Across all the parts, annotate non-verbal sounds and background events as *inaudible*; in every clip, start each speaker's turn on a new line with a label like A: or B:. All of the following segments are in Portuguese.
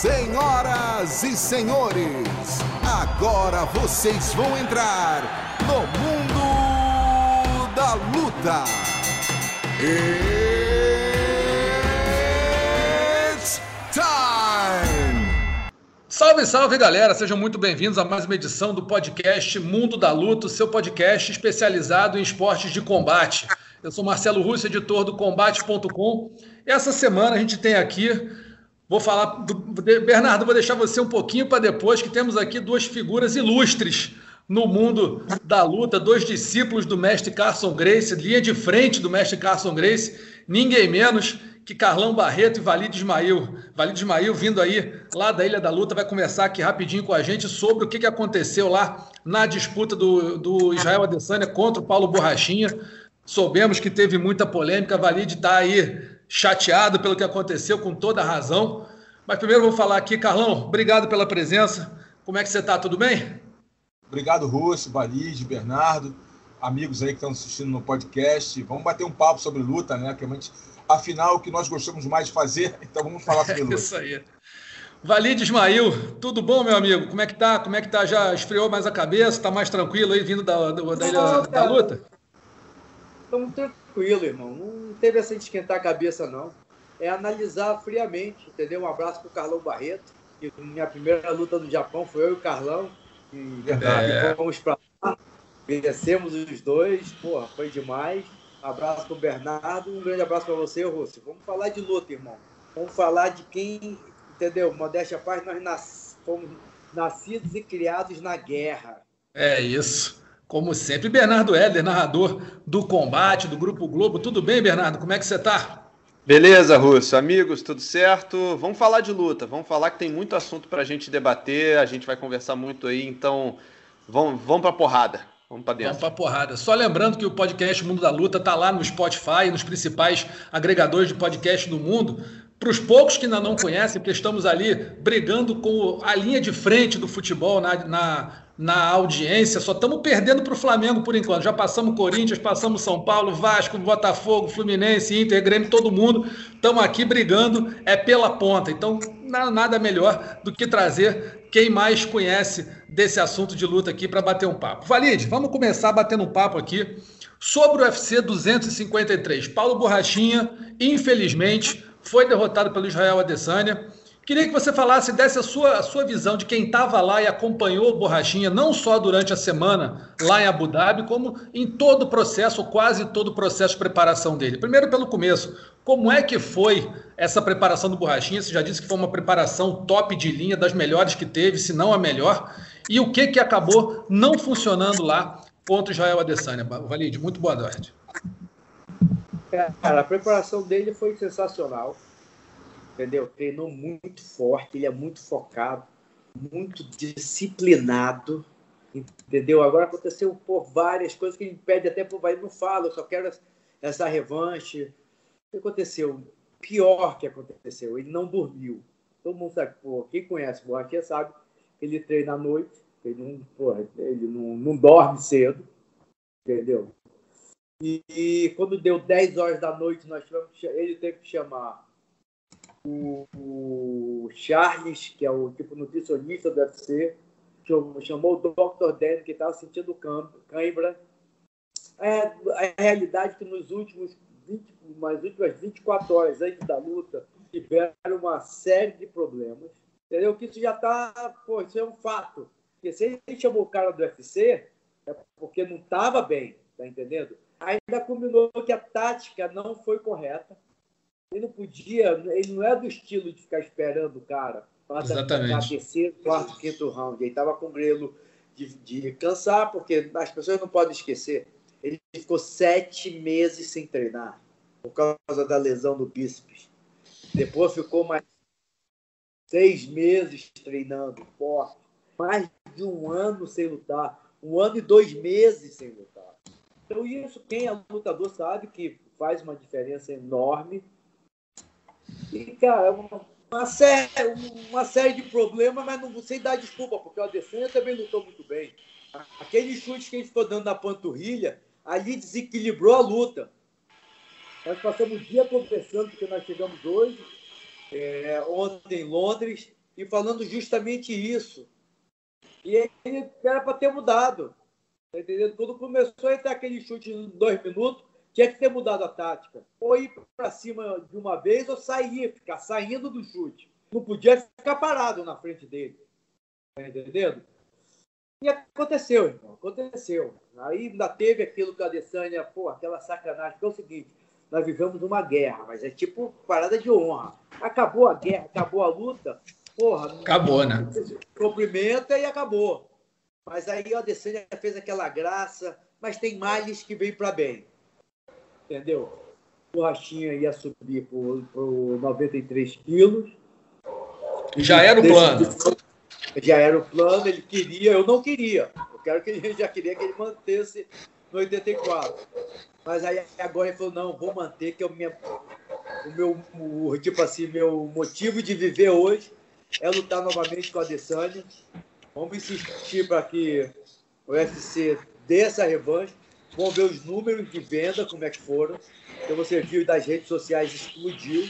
A: Senhoras e senhores, agora vocês vão entrar no mundo da luta. It's time!
B: Salve, salve galera, sejam muito bem-vindos a mais uma edição do podcast Mundo da Luta, seu podcast especializado em esportes de combate. Eu sou Marcelo Russo, editor do Combate.com. Essa semana a gente tem aqui Vou falar do Bernardo, vou deixar você um pouquinho para depois, que temos aqui duas figuras ilustres no mundo da luta, dois discípulos do mestre Carson Grace, linha de frente do mestre Carson Grace, ninguém menos que Carlão Barreto e Valide Ismail. Valide Ismail vindo aí lá da Ilha da Luta, vai conversar aqui rapidinho com a gente sobre o que, que aconteceu lá na disputa do, do Israel Adesanya contra o Paulo Borrachinha. Soubemos que teve muita polêmica, Valide está aí chateado pelo que aconteceu, com toda a razão. Mas primeiro vou falar aqui, Carlão, obrigado pela presença. Como é que você está? Tudo bem?
C: Obrigado, Russo, Valide, Bernardo, amigos aí que estão assistindo no podcast. Vamos bater um papo sobre luta, né? Que a gente, afinal, o que nós gostamos mais de fazer, *laughs* então vamos falar sobre *laughs* luta.
B: É isso aí. Valide Ismail, tudo bom, meu amigo? Como é que tá? Como é que tá? Já esfriou mais a cabeça? Tá mais tranquilo aí vindo da, da, da, da luta?
D: Estamos tranquilo, irmão. Não teve essa de esquentar a cabeça, não. É analisar friamente, entendeu? Um abraço para o Carlão Barreto. Que minha primeira luta no Japão foi eu e o Carlão. E, é. e fomos para lá. Vencemos os dois. Porra, foi demais. Abraço para o Bernardo. Um grande abraço para você, Rússio. Vamos falar de luta, irmão. Vamos falar de quem, entendeu? Modéstia paz, nós nas... fomos nascidos e criados na guerra.
B: É isso. Como sempre, Bernardo Éder, narrador do combate do Grupo Globo. Tudo bem, Bernardo? Como é que você está?
E: Beleza, Russo. Amigos, tudo certo? Vamos falar de luta. Vamos falar que tem muito assunto para a gente debater. A gente vai conversar muito aí, então vamos, vamos para porrada. Vamos para dentro.
B: Vamos para porrada. Só lembrando que o podcast Mundo da Luta está lá no Spotify, nos principais agregadores de podcast do mundo. Para os poucos que ainda não conhecem, porque estamos ali brigando com a linha de frente do futebol na, na na audiência, só estamos perdendo para o Flamengo por enquanto. Já passamos Corinthians, passamos São Paulo, Vasco, Botafogo, Fluminense, Inter, Grêmio, todo mundo. Estamos aqui brigando, é pela ponta. Então, nada melhor do que trazer quem mais conhece desse assunto de luta aqui para bater um papo. Valide, vamos começar batendo um papo aqui sobre o UFC 253. Paulo Borrachinha, infelizmente, foi derrotado pelo Israel Adesanya. Queria que você falasse, desse a sua, a sua visão de quem estava lá e acompanhou o Borrachinha, não só durante a semana lá em Abu Dhabi, como em todo o processo, quase todo o processo de preparação dele. Primeiro, pelo começo, como é que foi essa preparação do Borrachinha? Você já disse que foi uma preparação top de linha, das melhores que teve, se não a melhor. E o que, que acabou não funcionando lá contra o Israel Adesanya? Valide, muito boa noite.
D: Cara, a preparação dele foi sensacional entendeu? Treinou muito forte, ele é muito focado, muito disciplinado, entendeu? Agora aconteceu por várias coisas que ele pede até por não fala, eu só quero essa revanche. O que aconteceu? Pior que aconteceu, ele não dormiu. Todo mundo sabe, pô, quem conhece o Borrachinha sabe que ele treina à noite, ele não, porra, ele não, não dorme cedo, entendeu? E, quando deu 10 horas da noite, nós tivemos, ele teve que chamar o, Charles, que é o tipo nutricionista do UFC, chamou o Dr. Dan, que estava sentindo cãibra. É, a realidade é que nos últimos 20, nas últimas 24 horas antes da luta, tiveram uma série de problemas. Entendeu? Que isso já está. Isso é um fato. Porque se ele chamou o cara do UFC, é porque não estava bem, tá entendendo? Ainda combinou que a tática não foi correta. Ele não podia, ele não é do estilo de ficar esperando o cara para terceiro, quarto, quinto round. Ele estava com o grelo de, de cansar, porque as pessoas não podem esquecer. Ele ficou sete meses sem treinar por causa da lesão do bíceps. Depois ficou mais seis meses treinando forte, mais de um ano sem lutar, um ano e dois meses sem lutar. Então isso quem é lutador sabe que faz uma diferença enorme e, cara, uma, uma, série, uma série de problemas, mas não sei dar desculpa, porque o Adesanya também lutou muito bem. Aquele chute que a gente ficou dando na panturrilha, ali desequilibrou a luta. Nós passamos o dia conversando, porque nós chegamos hoje, é, ontem em Londres, e falando justamente isso. E ele era para ter mudado. Tá entendendo? Quando começou a entrar aquele chute em dois minutos, tinha que ter mudado a tática. Ou ir para cima de uma vez ou sair, ficar saindo do chute. Não podia ficar parado na frente dele. Tá entendendo? E aconteceu, irmão. Aconteceu. Aí ainda teve aquilo que a Adesanya, pô, aquela sacanagem, que é o seguinte, nós vivemos uma guerra, mas é tipo parada de honra. Acabou a guerra, acabou a luta, porra.
B: Acabou, né?
D: Cumprimenta e acabou. Mas aí a Adesanya fez aquela graça, mas tem males que vêm para bem. Entendeu? O Rachinha ia subir por 93 quilos.
B: Já era o plano
D: já era o plano, ele queria, eu não queria. Eu quero que ele *laughs* já queria que ele mantesse no 84. Mas aí agora ele falou, não, vou manter, que é o, minha, o meu, o, tipo assim, meu motivo de viver hoje é lutar novamente com a Adesanya. Vamos insistir para que o UFC dê essa revanche. Vamos ver os números de venda, como é que foram. Então você viu das redes sociais explodiu.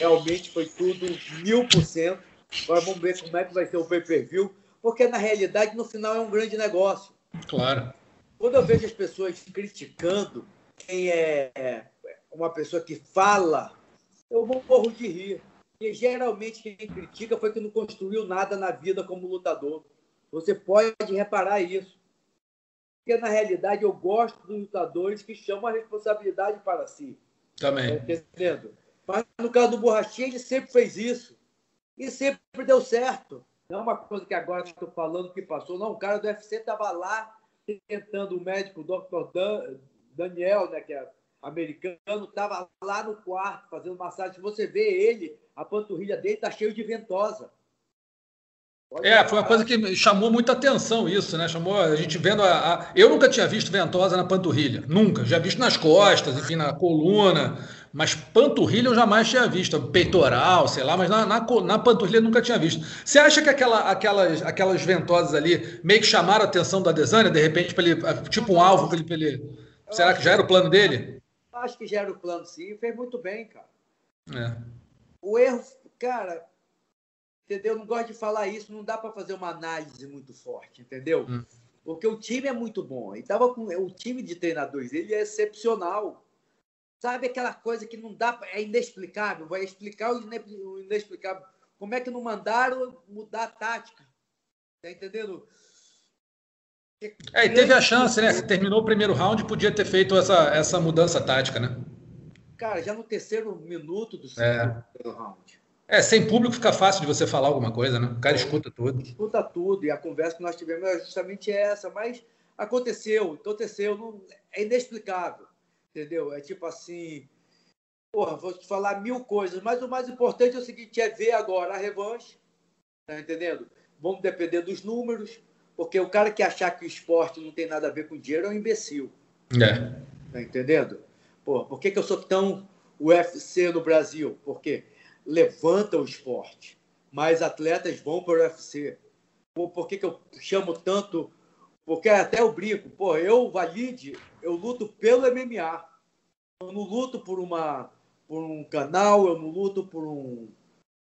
D: Realmente foi tudo mil por cento. Agora vamos ver como é que vai ser o pay-per-view, porque na realidade, no final, é um grande negócio.
B: Claro.
D: Quando eu vejo as pessoas criticando quem é uma pessoa que fala, eu vou morro de rir. E geralmente quem critica foi que não construiu nada na vida como lutador. Você pode reparar isso. Porque na realidade eu gosto dos lutadores que chamam a responsabilidade para si.
B: Também.
D: Tá entendendo? Mas no caso do Borrachinha, ele sempre fez isso. E sempre deu certo. Não é uma coisa que agora estou falando que passou. Não, o cara do UFC estava lá tentando, o médico, o Dr. Dan, Daniel, né, que é americano, estava lá no quarto fazendo massagem. Você vê ele, a panturrilha dele está cheio de ventosa.
B: Pode é, foi uma coisa que chamou muita atenção isso, né? Chamou a gente vendo a, a, Eu nunca tinha visto ventosa na panturrilha, nunca. Já visto nas costas, enfim, na coluna, mas panturrilha eu jamais tinha visto, peitoral, sei lá, mas na, na, na panturrilha eu nunca tinha visto. Você acha que aquela, aquelas, aquelas ventosas ali meio que chamaram a atenção da Desânia, de repente, ele, tipo um alvo para ele, ele. Será que já era o plano dele?
D: Acho que já era o plano, sim. Fez muito bem, cara.
B: É.
D: O erro, cara, entendeu? Não gosto de falar isso, não dá para fazer uma análise muito forte, entendeu? Hum. Porque o time é muito bom. E tava com o time de treinadores, ele é excepcional. Sabe aquela coisa que não dá, é inexplicável, vai explicar o inexplicável. Como é que não mandaram mudar a tática? Tá entendendo?
B: É, e teve a chance, né? Você terminou o primeiro round, podia ter feito essa, essa mudança tática, né?
D: Cara, já no terceiro minuto do
B: segundo é. round. É, sem público fica fácil de você falar alguma coisa, né? O cara escuta tudo.
D: Escuta tudo, e a conversa que nós tivemos é justamente essa, mas aconteceu, aconteceu, não, é inexplicável entendeu? É tipo assim, porra, vou te falar mil coisas, mas o mais importante é o seguinte, é ver agora a revanche, tá entendendo? Vamos depender dos números, porque o cara que achar que o esporte não tem nada a ver com dinheiro é um imbecil.
B: É.
D: Tá entendendo? Porra, por que, que eu sou tão UFC no Brasil? Porque levanta o esporte, mais atletas vão para o UFC. Por, por que, que eu chamo tanto porque até eu brinco, pô, eu, Valide, eu luto pelo MMA. Eu não luto por, uma, por um canal, eu não luto por, um,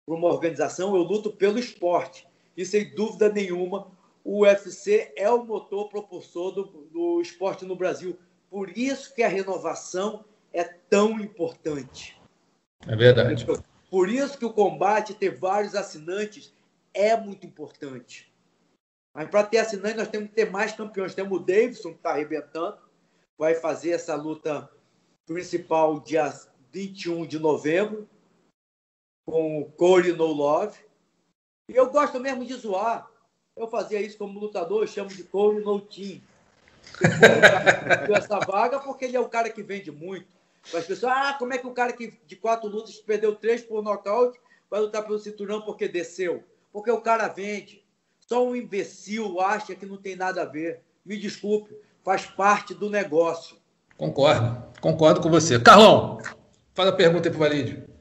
D: por uma organização, eu luto pelo esporte. E sem dúvida nenhuma, o UFC é o motor propulsor do, do esporte no Brasil. Por isso que a renovação é tão importante.
B: É verdade.
D: Por isso que o combate ter vários assinantes é muito importante. Mas para ter assinante, nós temos que ter mais campeões. Temos o Davidson, que está arrebentando, vai fazer essa luta principal dia 21 de novembro, com o Corey No Love. E eu gosto mesmo de zoar. Eu fazia isso como lutador, eu chamo de Corey No Team. essa vaga porque ele é o cara que vende muito. As pessoas, ah, como é que o cara que de quatro lutas perdeu três por nocaute vai lutar pelo cinturão porque desceu? Porque o cara vende. Só um imbecil acha que não tem nada a ver. Me desculpe, faz parte do negócio.
B: Concordo, concordo com você. Carlão, faz a pergunta aí para o Valide.
C: É,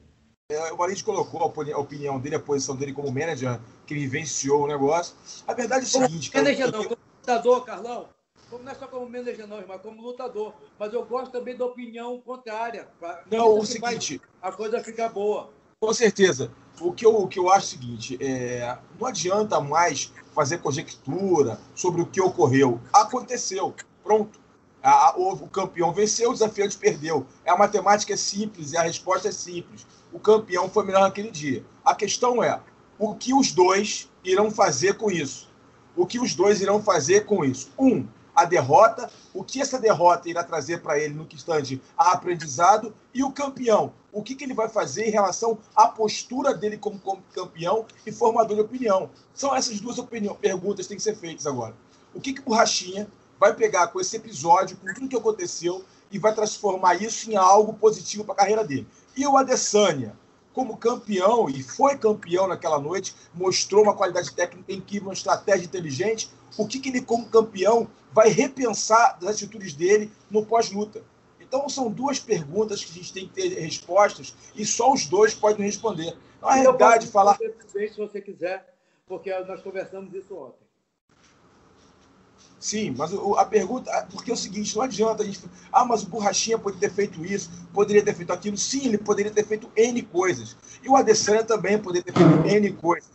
C: o Valide colocou a opinião dele, a posição dele como manager, que vivenciou o negócio. A verdade é o seguinte...
D: Como manager não, como lutador, Carlão. Como não é só como manager não, mas como lutador. Mas eu gosto também da opinião contrária.
C: Não, o seguinte...
D: A coisa fica boa.
C: Com certeza. o que eu, o que eu acho é o seguinte: é, não adianta mais fazer conjectura sobre o que ocorreu. Aconteceu, pronto. A, a, o, campeão venceu, o desafiante perdeu. A matemática é simples e a resposta é simples. O campeão foi melhor naquele dia. A questão é o que os dois irão fazer com isso. O que os dois irão fazer com isso? Um, a derrota, o que essa derrota irá trazer para ele no que instante a aprendizado e o campeão, o que, que ele vai fazer em relação à postura dele como, campeão e formador de opinião. São essas duas perguntas que têm que ser feitas agora. O que, que o Borrachinha vai pegar com esse episódio, com tudo que aconteceu e vai transformar isso em algo positivo para a carreira dele? E o Adesanya, como campeão, e foi campeão naquela noite, mostrou uma qualidade técnica incrível, uma estratégia inteligente, o que, que ele, como campeão, vai repensar das atitudes dele no pós-luta. Então, são duas perguntas que a gente tem que ter respostas e só os dois podem responder. Na realidade, falar.
D: Se você quiser, porque nós conversamos isso ontem.
C: Sim, mas a pergunta. Porque é o seguinte: não adianta a gente. Ah, mas o Borrachinha poderia ter feito isso, poderia ter feito aquilo. Sim, ele poderia ter feito N coisas. E o Adesanya também poderia ter feito N coisas.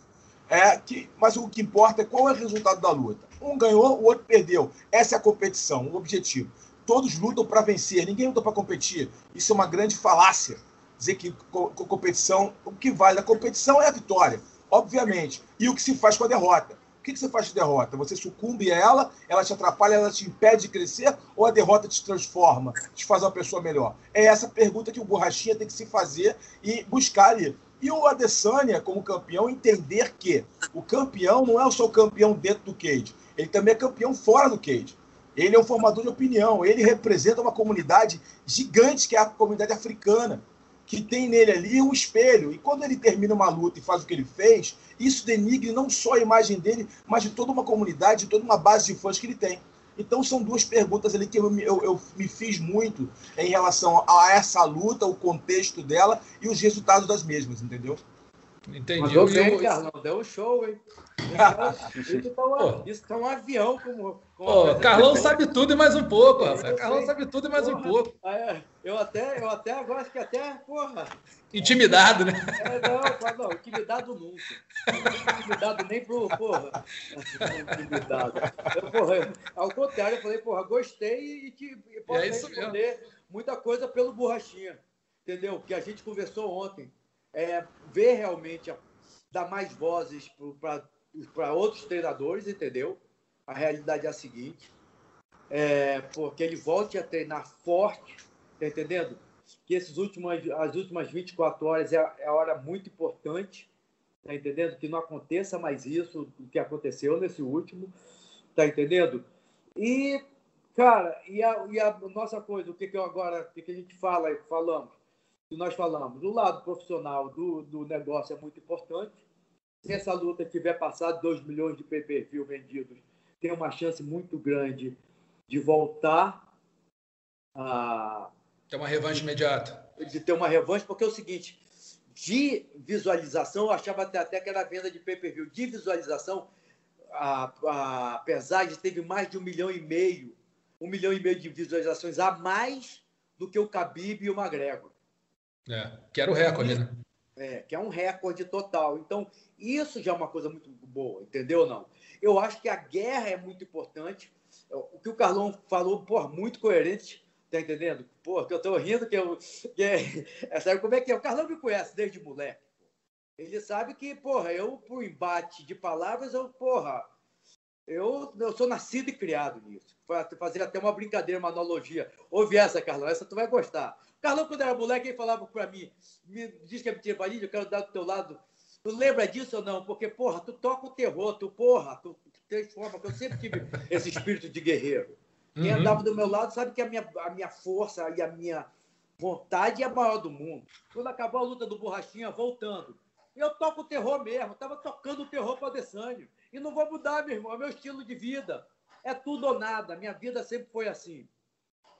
C: É, que, mas o que importa é qual é o resultado da luta. Um ganhou, o outro perdeu. Essa é a competição, o objetivo. Todos lutam para vencer, ninguém luta para competir. Isso é uma grande falácia. Dizer que co competição, o que vale da competição é a vitória, obviamente. E o que se faz com a derrota. O que, que você faz de derrota? Você sucumbe a ela, ela te atrapalha, ela te impede de crescer, ou a derrota te transforma, te faz uma pessoa melhor? É essa pergunta que o Borrachinha tem que se fazer e buscar ali. E o Adesanya, como campeão, entender que o campeão não é só o campeão dentro do cage, ele também é campeão fora do cage. Ele é um formador de opinião, ele representa uma comunidade gigante que é a comunidade africana, que tem nele ali um espelho. E quando ele termina uma luta e faz o que ele fez, isso denigre não só a imagem dele, mas de toda uma comunidade, de toda uma base de fãs que ele tem. Então são duas perguntas ali que eu, eu, eu, me fiz muito em relação a essa luta, o contexto dela e os resultados das mesmas, entendeu?
D: Entendi. Mandou bem, eu... Carlão. Deu um show, hein? *laughs* Isso tá um, isso tá um avião. Como,
B: como Carlão sabe tudo e mais um pouco, rapaz. Carlão sabe tudo e mais porra, um pouco.
D: É, eu até, eu até agora acho que até, porra.
B: Intimidado, né?
D: É, não, não, intimidado nunca. Não intimidado nem pro, porra. Intimidado. Eu, porra, ao contrário, eu falei, porra, gostei e, te, e posso é responder mesmo. muita coisa pelo borrachinha. Entendeu? Que a gente conversou ontem é, ver realmente, a, dar mais vozes para outros treinadores, entendeu? A realidade é a seguinte, é, porque ele volte a treinar forte, tá entendendo? Que esses últimos, as últimas 24 horas é, é a hora muito importante, tá entendendo? Que não aconteça mais isso o que aconteceu nesse último, tá entendendo? E, cara, e a, e a nossa coisa, o que, que eu agora, o que, que a gente fala, falamos? Que nós falamos, o lado profissional do, do negócio é muito importante. Se essa luta tiver passado 2 milhões de pay-per-view vendidos, tem uma chance muito grande de voltar a.
B: Ter uma revanche imediata.
D: De ter uma revanche, porque é o seguinte: de visualização, eu achava até, até que era venda de pay-per-view. De visualização, a, a Pesagem teve mais de um milhão e meio, um milhão e meio de visualizações a mais do que o Khabib e o McGregor.
B: É, que era o recorde, né?
D: É, que é um recorde total. Então, isso já é uma coisa muito boa, entendeu não? Eu acho que a guerra é muito importante. O que o Carlão falou, pô, muito coerente, tá entendendo? Pô, que eu tô rindo que eu. Que é, é, sabe como é que é? O Carlão me conhece desde moleque. Ele sabe que, porra, eu, por embate de palavras, eu, porra, eu, eu sou nascido e criado nisso. Fazer até uma brincadeira, uma analogia. Ouve essa, Carlão, essa tu vai gostar. Carlão, quando era moleque, ele falava para mim, me diz que é mentira, Valide, eu quero dar do teu lado. Tu lembra disso ou não? Porque, porra, tu toca o terror, tu, porra, tu, transforma, eu sempre tive *laughs* esse espírito de guerreiro. Quem uhum. andava do meu lado sabe que a minha, a minha força e a minha vontade é a maior do mundo. Quando acabou a luta do Borrachinha, voltando, eu toco o terror mesmo, estava tocando o terror para o Adesanya. E não vou mudar, meu irmão, é meu estilo de vida. É tudo ou nada, minha vida sempre foi assim.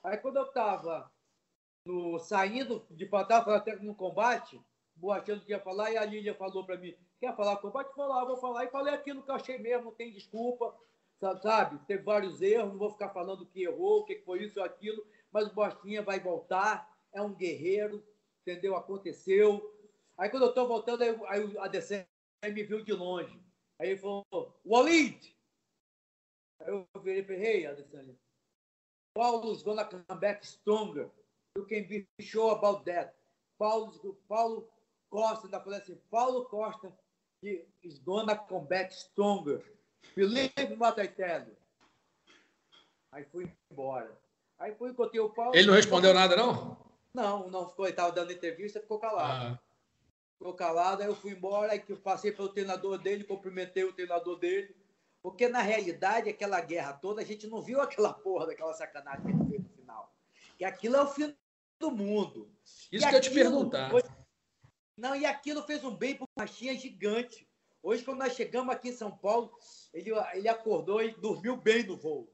D: Aí quando eu estava no, saindo de estava até no combate, Boachando que ia falar, e a Lília falou para mim, quer falar combate? Falar, vou falar. E falei aquilo que eu achei mesmo, não tem desculpa, sabe? Teve vários erros, não vou ficar falando que errou, o que foi isso ou aquilo, mas o Bostinha vai voltar, é um guerreiro, entendeu? Aconteceu. Aí quando eu tô voltando, aí, aí a DC me viu de longe. Aí ele falou, Walid! Aí eu virei e falei, hey, Adesanya, Paulo's gonna come back stronger. You can be sure about that. Paulo, Paulo Costa ainda falou assim, Paulo Costa is gonna come back stronger. Believe what I tell you. Aí fui embora. Aí fui, encontrei o Paulo.
B: Ele não respondeu nada, não?
D: Não, não ficou. Ele estava dando entrevista, ficou calado. Ah. Ficou calado, aí eu fui embora, aí que eu passei pelo treinador dele, cumprimentei o treinador dele. Porque, na realidade, aquela guerra toda, a gente não viu aquela *laughs* porra daquela sacanagem que ele fez no final. Que aquilo é o do mundo.
B: Isso e que eu te perguntar. Foi...
D: Não, e aquilo fez um bem para o Machinha gigante. Hoje, quando nós chegamos aqui em São Paulo, ele, ele acordou e dormiu bem no voo.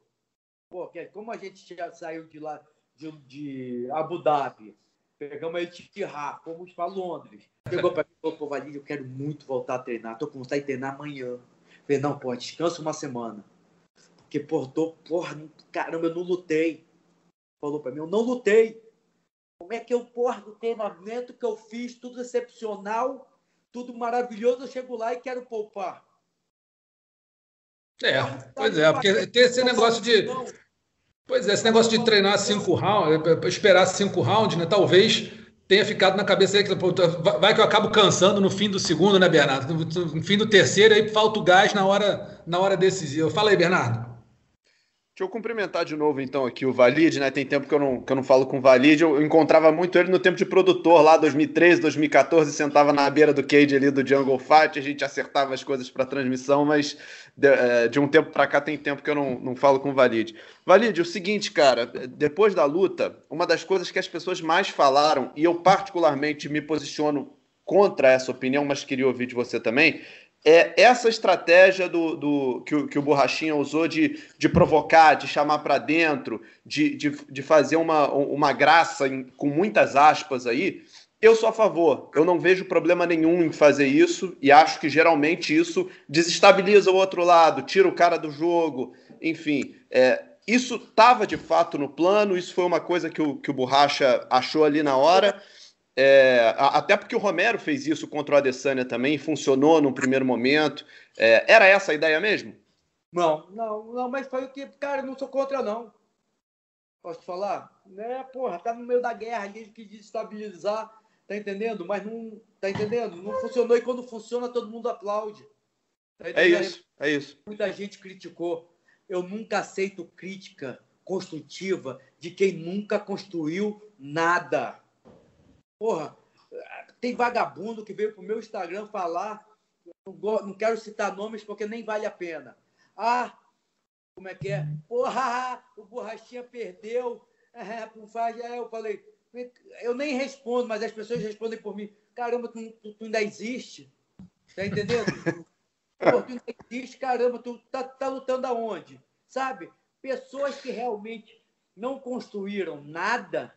D: Porque como a gente já saiu de lá, de, de Abu Dhabi, pegamos a Etihad, fomos para Londres. Pegou para mim e falou, Valide, eu quero muito voltar a treinar. Estou com vontade de treinar amanhã. Falei, não, pô, descansa uma semana. Porque, pô, tô, porra, caramba, eu não lutei. Falou para mim, eu não lutei. Como é que eu, porra, do treinamento que eu fiz, tudo excepcional, tudo maravilhoso, eu chego lá e quero poupar.
B: É, pois é, porque tem esse negócio de. Pois é, esse negócio de treinar cinco rounds, é, esperar cinco rounds, né? Talvez tenha ficado na cabeça aí que vai que eu acabo cansando no fim do segundo, né, Bernardo? No fim do terceiro, aí falta o gás na hora, na hora decisiva. Fala aí, Bernardo.
E: Deixa eu cumprimentar de novo, então, aqui o Valide, né? Tem tempo que eu não, que eu não falo com o Valide. Eu encontrava muito ele no tempo de produtor, lá 2013, 2014, sentava na beira do cage ali do Jungle Fight, a gente acertava as coisas para transmissão, mas de, é, de um tempo para cá tem tempo que eu não, não falo com o Valide. Valide, o seguinte, cara, depois da luta, uma das coisas que as pessoas mais falaram, e eu particularmente me posiciono contra essa opinião, mas queria ouvir de você também, é essa estratégia do, do que, o, que o Borrachinha usou de, de provocar, de chamar para dentro, de, de, de, fazer uma, uma graça em, com muitas aspas aí, eu sou a favor. Eu não vejo problema nenhum em fazer isso e acho que geralmente isso desestabiliza o outro lado, tira o cara do jogo, enfim. É, isso estava de fato no plano, isso foi uma coisa que o, que o Borracha achou ali na hora. É, até porque o Romero fez isso contra o Adesanya também, funcionou num primeiro momento. É, era essa a ideia mesmo?
D: Não, não, não, mas foi o que, cara, não sou contra, não. Posso te falar? Né, porra, tá no meio da guerra, a gente quis desestabilizar, tá entendendo? Mas não, tá entendendo? Não funcionou e quando funciona todo mundo aplaude.
E: Tá é isso, é isso.
D: Muita gente criticou. Eu nunca aceito crítica construtiva de quem nunca construiu nada. Porra, tem vagabundo que veio pro meu Instagram falar, não quero citar nomes porque nem vale a pena. Ah, como é que é? Porra, o Borrachinha perdeu. É, é, eu falei, eu nem respondo, mas as pessoas respondem por mim. Caramba, tu, tu, tu ainda existe? Tá entendendo? *laughs* Pô, tu ainda existe, caramba, tu tá, tá lutando aonde? Sabe? Pessoas que realmente não construíram nada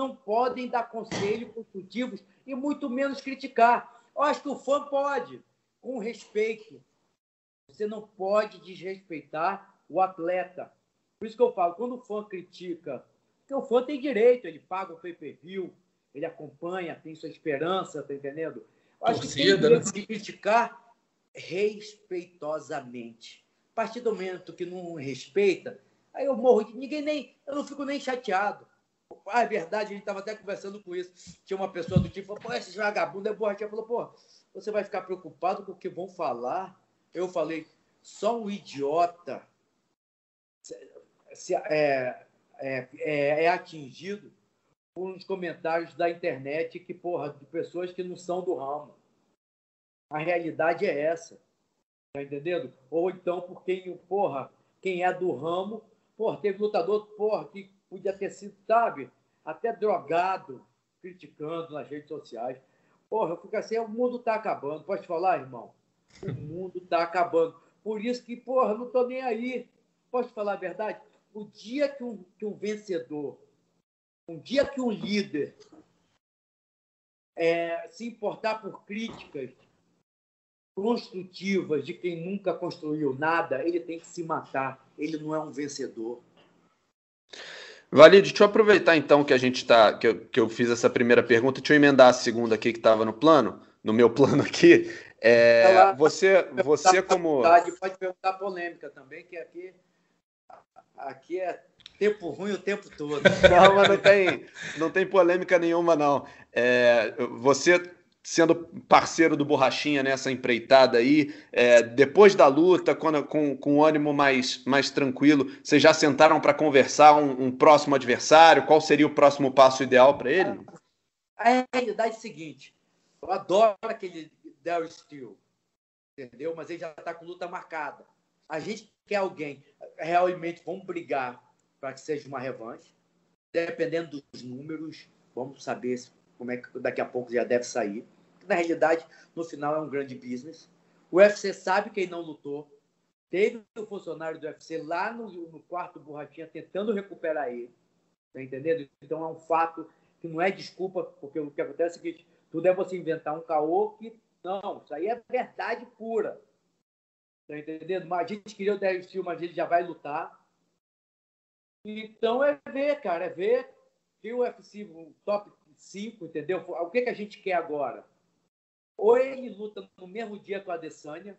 D: não podem dar conselhos construtivos e muito menos criticar. Eu acho que o fã pode, com respeito. Você não pode desrespeitar o atleta. Por isso que eu falo, quando o fã critica, porque o fã tem direito, ele paga o pay-per-view, ele acompanha, tem sua esperança, tá entendendo? Eu acho Torcida, que tem direito né? de criticar respeitosamente. A partir do momento que não respeita, aí eu morro de ninguém nem, eu não fico nem chateado. Ah, é verdade, a gente estava até conversando com isso. Tinha uma pessoa do tipo, pô, esse vagabundo é borracha. Falou, pô, você vai ficar preocupado com o que vão falar? Eu falei, só um idiota se, é, é, é, é atingido por uns comentários da internet que, porra, de pessoas que não são do ramo. A realidade é essa. Tá entendendo? Ou então por quem, porra, quem é do ramo, porra, teve lutador, porra, que podia ter sido, sabe, até drogado, criticando nas redes sociais. Porra, eu fico assim, o mundo está acabando. Pode falar, irmão? O *laughs* mundo está acabando. Por isso que, porra, não estou nem aí. Posso falar a verdade? O dia que um, que um vencedor, um dia que um líder é, se importar por críticas construtivas de quem nunca construiu nada, ele tem que se matar. Ele não é um vencedor.
E: Valide, deixa eu aproveitar então que a gente tá, que eu, que eu fiz essa primeira pergunta, deixa eu emendar a segunda aqui que estava no plano. no meu *laughs* plano aqui. É,
D: Ela-
E: você, você como.
D: Pode perguntar polêmica também, que aqui, aqui é tempo ruim o tempo todo. *laughs*
E: Não, mas não tem, não tem polêmica nenhuma, não. É, você sendo parceiro do Borrachinha nessa empreitada aí, é, depois da luta, quando, com, com ânimo mais, mais tranquilo, vocês já sentaram para conversar um, um próximo adversário? Qual seria o próximo passo ideal para ele?
D: A realidade é a seguinte: eu adoro aquele Daryl Steele, entendeu? Mas ele já está com luta marcada. A gente quer alguém, realmente, vamos brigar para que seja uma revanche. Dependendo dos números, vamos saber se- como é que daqui a pouco já deve sair. Na realidade, no final é um grande business. O UFC sabe quem não lutou. Teve o funcionário do UFC lá no, no quarto borratinha tentando recuperar ele. Tá entendendo? Então é um fato que não é desculpa, porque o que acontece é o seguinte: tudo é você inventar um caô que. Não, isso aí é verdade pura. Tá entendendo? Mas a gente queria o Derek Steele, mas ele já vai lutar. Então é ver, cara, é ver que o UFC, o top 5, entendeu? O que, que a gente quer agora? Ou ele luta no mesmo dia com a Adesanya,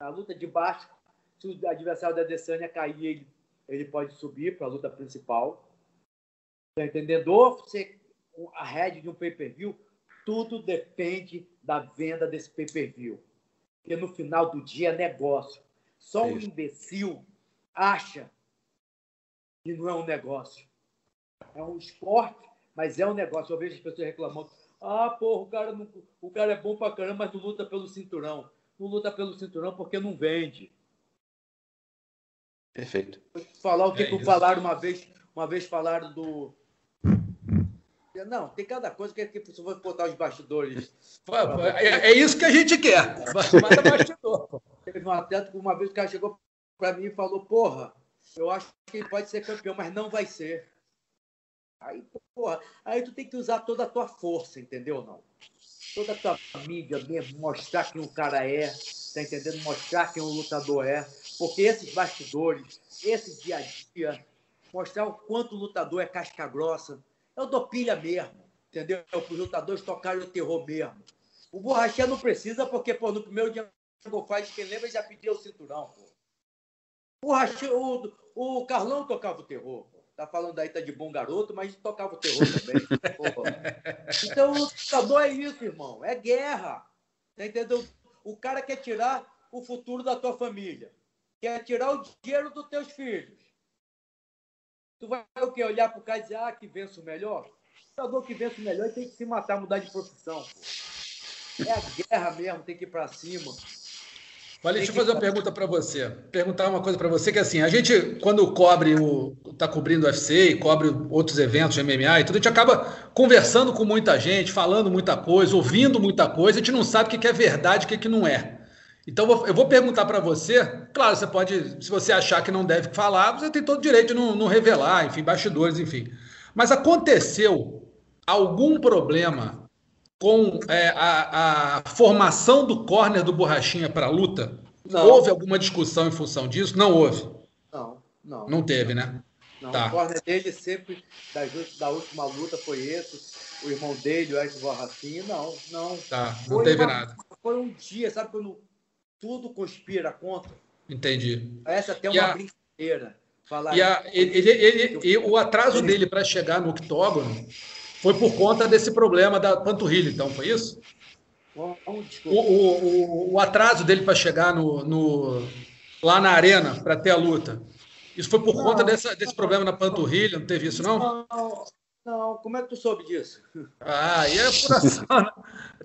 D: a luta de baixo, se o adversário da Adesanya cair, ele, ele pode subir para a luta principal. Tá entendendo? Ou você, a head de um pay-per-view, tudo depende da venda desse pay-per-view. Porque no final do dia é negócio. Só um imbecil acha que não é um negócio. É um esporte, mas é um negócio. Eu vejo as pessoas reclamando. Ah, porra, o cara, não, o cara é bom pra caramba, mas não luta pelo cinturão. Não luta pelo cinturão porque não vende.
E: Perfeito.
D: Vou te falar o que,
B: É
D: que falaram uma vez. Uma vez falaram do. Não, tem cada coisa que, que se eu vou botar os bastidores.
B: É, é isso que a gente quer. Manda bastidor. pô.
D: Teve um atleta que uma vez o cara chegou pra mim e falou: Porra, eu acho que ele pode ser campeão, mas não vai ser. Aí, porra, aí tu tem que usar toda a tua força, entendeu? Não? Toda a tua mídia mesmo, mostrar quem o cara é, tá entendendo? Mostrar quem o lutador é. Porque esses bastidores, esse dia a dia, mostrar o quanto o lutador é casca grossa. Eu dou pilha mesmo, entendeu? Para os lutadores tocarem o terror mesmo. O Borrachinha não precisa, porque, pô, no primeiro dia Jungle Fight, quem lembra, já pediu o cinturão, pô. O, o, o Carlão tocava o terror. Tá falando aí, tá de bom garoto, mas tocava o terror também. *laughs* Então, o lutador é isso, irmão. É guerra. Tá entendendo? O cara quer tirar o futuro da tua família. Quer tirar o dinheiro dos teus filhos. Tu vai o quê? Olhar pro cara e dizer, ah, que venço melhor? O lutador que vence melhor tem que se matar, mudar de profissão, pô. É a guerra mesmo, tem que ir pra cima.
B: Olha, deixa eu fazer uma pergunta para você. Perguntar uma coisa para você que assim, a gente quando cobre o tá cobrindo o UFC e cobre outros eventos de MMA e tudo, a gente acaba conversando com muita gente, falando muita coisa, ouvindo muita coisa, a gente não sabe o que que é verdade, e o que que não é. Então eu vou- eu vou perguntar para você, claro, você pode, se você achar que não deve falar, você tem todo o direito de não, não revelar, enfim, bastidores, enfim. Mas aconteceu algum problema com é, a, a formação do corner do Borrachinha para a luta?
D: Não.
B: Houve alguma discussão em função disso? Não houve.
D: Não, não.
B: Não teve, né?
D: Não,
B: Tá.
D: O corner dele sempre, ult- da última luta, foi esse. O irmão dele, o Eric Borrachinha, não, não.
B: Tá, não
D: Foi
B: teve
D: uma-
B: nada.
D: Foi um dia, sabe quando tudo conspira contra?
B: Entendi.
D: Essa até
B: E
D: uma
B: a-
D: brincadeira. Falar
B: E, a- ele- ele- ele- o atraso dele para chegar no octógono foi por conta desse problema da panturrilha, então, foi isso? O, o- o- atraso dele para chegar no, no- lá na arena para ter a luta. Isso foi por
D: Não.
B: conta dessa- desse problema na panturrilha, não teve isso, não?
D: Não, não, como é que tu soube disso?
B: Ah, aí é apuração. né?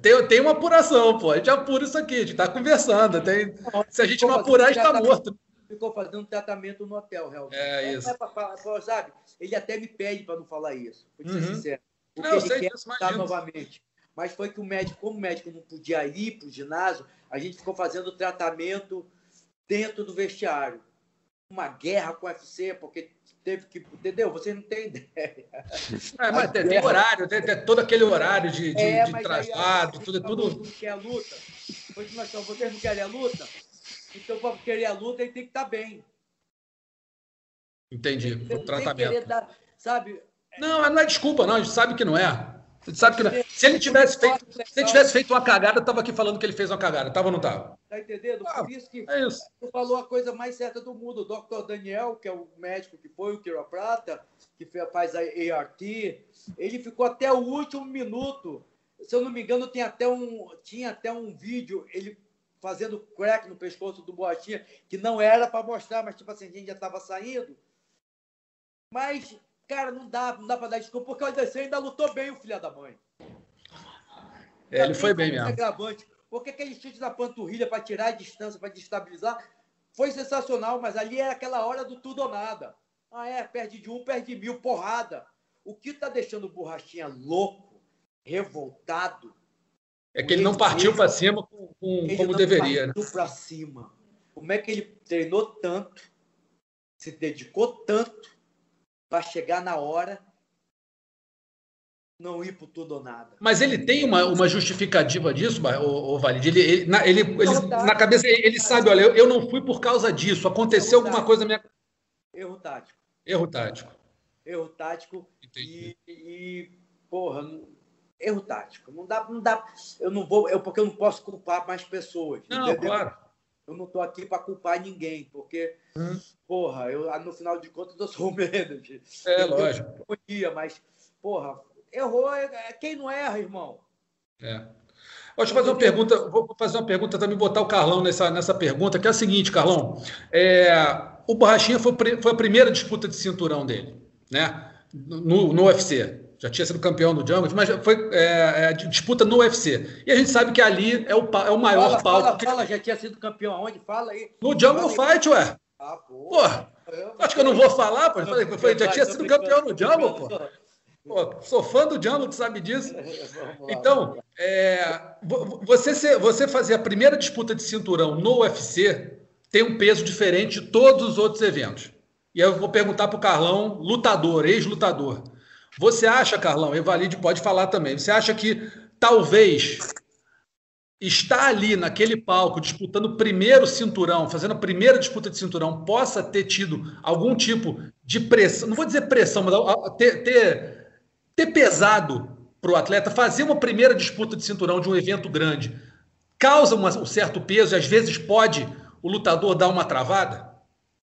B: Tem, tem uma apuração, pô. A gente apura isso aqui, a gente tá conversando. Tem... Se a gente não apurar, a gente tá morto.
D: Ficou fazendo tratamento no hotel, realmente.
B: É
D: Não
B: isso.
D: é pra falar, pô, sabe? Ele até me pede para não falar isso. Vou te ser
B: Uhum.
D: sincero. Porque
B: Não,
D: ele
B: sei
D: quer
B: imagino.
D: novamente. Mas foi que o médico, como o médico não podia ir para o ginásio, a gente ficou fazendo tratamento dentro do vestiário. Uma guerra com o UFC, porque teve que. Entendeu? Você não tem *laughs* ideia.
B: É, mas tem, tem horário, tem, tem todo aquele horário de, de,
D: É,
B: de traslado,
D: aí,
B: tudo, tudo.
D: Não quer a luta. Falamos, vocês não querem a luta? Então, para querer a luta, ele tem que estar bem.
B: Entendi.
D: Você
B: O tratamento.
D: dar, sabe?
B: Não, não é desculpa, não. A gente sabe que não é. Você sabe que não. Se ele tivesse feito, se ele tivesse feito uma cagada, tava aqui falando que ele fez uma cagada. Tava ou não tava?
D: Tá entendendo?
B: Ah,
D: Por isso que
B: É isso.
D: tu falou a coisa mais certa do mundo. O Dr. Daniel, que é o médico que foi o quiroprata, que faz a ART, ele ficou até o último minuto. Se eu não me engano, tem até um, tinha até um vídeo, ele fazendo crack no pescoço do Boatinha, que não era para mostrar, mas tipo assim, a gente já estava saindo. Mas, cara, não dá, não dá para dar desculpa, porque o Adesanya ainda lutou bem, o filho da mãe.
B: É, ele foi bem mesmo.
D: agravante, porque aquele chute na panturrilha para tirar a distância, para destabilizar, foi sensacional, mas ali é aquela hora do tudo ou nada. Ah, é, perde de um, perde mil, porrada. O que tá deixando o Borrachinha louco, revoltado,
B: É que ele não partiu para cima com, com-
D: ele
B: como
D: não
B: deveria. né?
D: partiu para cima. Como é que ele treinou tanto, se dedicou tanto para chegar na hora, não ir pro tudo ou nada?
B: Mas ele tem uma, uma justificativa disso, o, Valide? Ele, ele, na, ele, ele- na cabeça ele sabe, olha, eu, eu não fui por causa disso. Aconteceu
D: tá.
B: alguma coisa na minha.
D: Erro tático.
B: Erro tático.
D: Erro tático
B: Entendi.
D: E, e, porra, erro tático. Não dá, não dá. Eu não vou, eu, porque eu não posso culpar mais pessoas.
B: Não,
D: entendeu?
B: claro.
D: Eu não estou aqui para culpar ninguém, porque,
B: Hum.
D: porra, eu, no final de contas eu sou o manager.
B: É,
D: Eu
B: lógico.
D: podia, mas, porra, errou. é- é Quem não erra, irmão?
B: É. Deixa eu fazer uma pergunta, vou fazer uma pergunta também, botar o Carlão nessa, nessa pergunta, que é a seguinte, Carlão. É, o Borrachinha foi, foi a primeira disputa de cinturão dele, né? No, no UFC. Já tinha sido campeão do Jungle, mas foi é, é, disputa no UFC. E a gente sabe que ali é o, é o maior
D: Fala,
B: palco.
D: fala,
B: que-
D: fala, já tinha sido campeão aonde? Fala aí.
B: No Jungle
D: Fala aí.
B: Fight, ué.
D: Ah, porra.
B: Porra, acho que eu não vou falar, pô. Falei foi- já tinha sido campeão no Jungle, pô. Pô, sou fã do Jungle, tu sabe disso. *laughs* Então, é, vo- você, ser- você fazer a primeira disputa de cinturão no UFC tem um peso diferente de todos os outros eventos. E aí eu vou perguntar para o Carlão, lutador, ex-lutador. Você acha, Carlão, Evalide pode falar também, você acha que talvez estar ali naquele palco disputando o primeiro cinturão, fazendo a primeira disputa de cinturão, possa ter tido algum tipo de pressão, não vou dizer pressão, mas ter, ter, ter pesado para o atleta fazer uma primeira disputa de cinturão de um evento grande, causa uma- um certo peso e às vezes pode o lutador dar uma travada?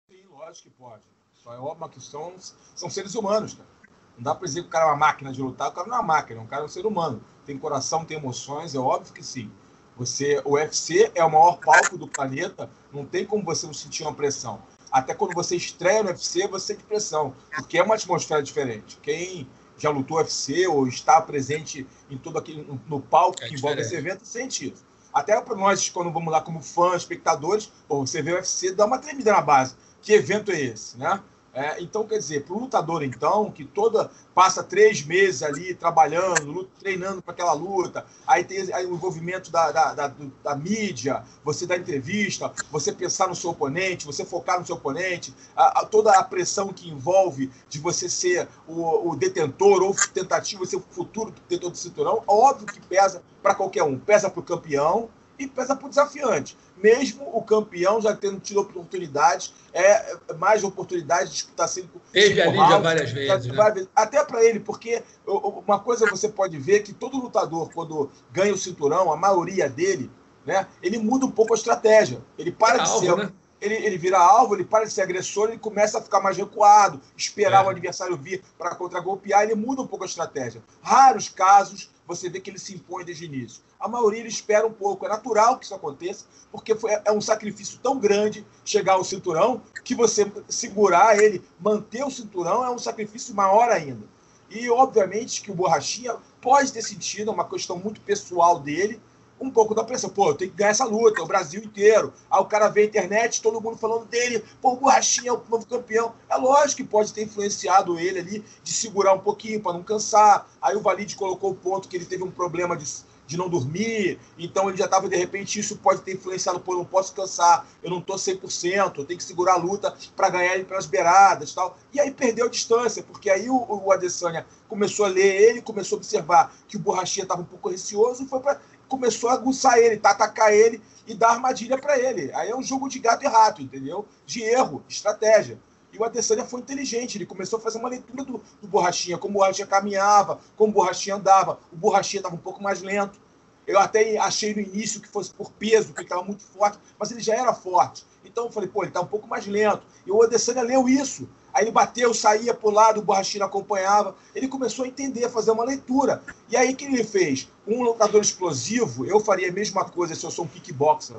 C: Sim, lógico que pode. Só é óbvio que são, são seres humanos, cara. Não dá para dizer que o cara é uma máquina de lutar, o cara não é uma máquina, o cara é um ser humano. Tem coração, tem emoções, é óbvio que sim. Você, o UFC é o maior palco do planeta, não tem como você não sentir uma pressão. Até quando você estreia no UFC, você sente pressão, porque é uma atmosfera diferente. Quem já lutou UFC ou está presente em todo aquele no, palco
B: É
C: que envolve esse evento sente isso. Até para nós, quando vamos lá como fãs, espectadores, pô, você vê o UFC, dá uma tremida na base. Que evento é esse, né? É, então, quer dizer, para o lutador, então, que toda passa três meses ali trabalhando, treinando para aquela luta, aí tem aí o envolvimento da, da, da, da mídia, você dar entrevista, você pensar no seu oponente, você focar no seu oponente, a- a- toda a pressão que envolve de você ser o, o detentor ou tentativa de ser o futuro detentor do cinturão, óbvio que pesa para qualquer um, pesa para o campeão e pesa para o desafiante. Mesmo o campeão já tendo tido oportunidades, é, é, mais oportunidades de disputar cinco,
B: Teve
C: cinco
B: ali já várias
C: já
B: vezes, né?
C: Até para ele, porque uma coisa você pode ver que todo lutador, quando ganha o cinturão, a maioria dele, né, ele muda um pouco a estratégia. Ele para
B: É
C: de
B: alvo,
C: ser.
B: né?
C: Ele, ele vira alvo, ele para de ser agressor, ele começa a ficar mais recuado, esperar
B: É.
C: o adversário vir para contragolpear, ele muda um pouco a estratégia. Raros casos você vê que ele se impõe desde o início. A maioria ele espera um pouco. É natural que isso aconteça, porque foi, é um sacrifício tão grande chegar ao cinturão que você segurar ele, manter o cinturão é um sacrifício maior ainda. E, obviamente, que o Borrachinha pode ter sentido, é uma questão muito pessoal dele, um pouco da pressão. Pô, eu tenho que ganhar essa luta, o Brasil inteiro. Aí o cara vê a internet, todo mundo falando dele, pô, o Borrachinha é o novo campeão. É lógico que pode ter influenciado ele ali de segurar um pouquinho para não cansar. Aí o Valide colocou o ponto que ele teve um problema de, de não dormir, então ele já estava, de repente, isso pode ter influenciado, pô, eu não posso cansar, eu não tô 100%, eu tenho que segurar a luta para ganhar ele pelas beiradas tal. E aí perdeu a distância, porque aí o, o Adesanya começou a ler ele, começou a observar que o Borrachinha estava um pouco receoso e foi para começou a aguçar ele, tá, atacar ele e dar armadilha para ele. Aí é um jogo de gato e rato, entendeu? De erro, estratégia. E o Adesanya foi inteligente, ele começou a fazer uma leitura do, do Borrachinha, como o Borrachinha caminhava, como o Borrachinha andava. O Borrachinha estava um pouco mais lento. Eu até achei no início que fosse por peso, que estava muito forte, mas ele já era forte. Então eu falei, pô, ele está um pouco mais lento. E o Adesanya leu isso. Aí ele bateu, saía para o lado, o Borrachinha acompanhava. Ele começou a entender, a fazer uma leitura. E aí o que ele fez? Um lutador explosivo, eu faria a mesma coisa se eu sou um kickboxer,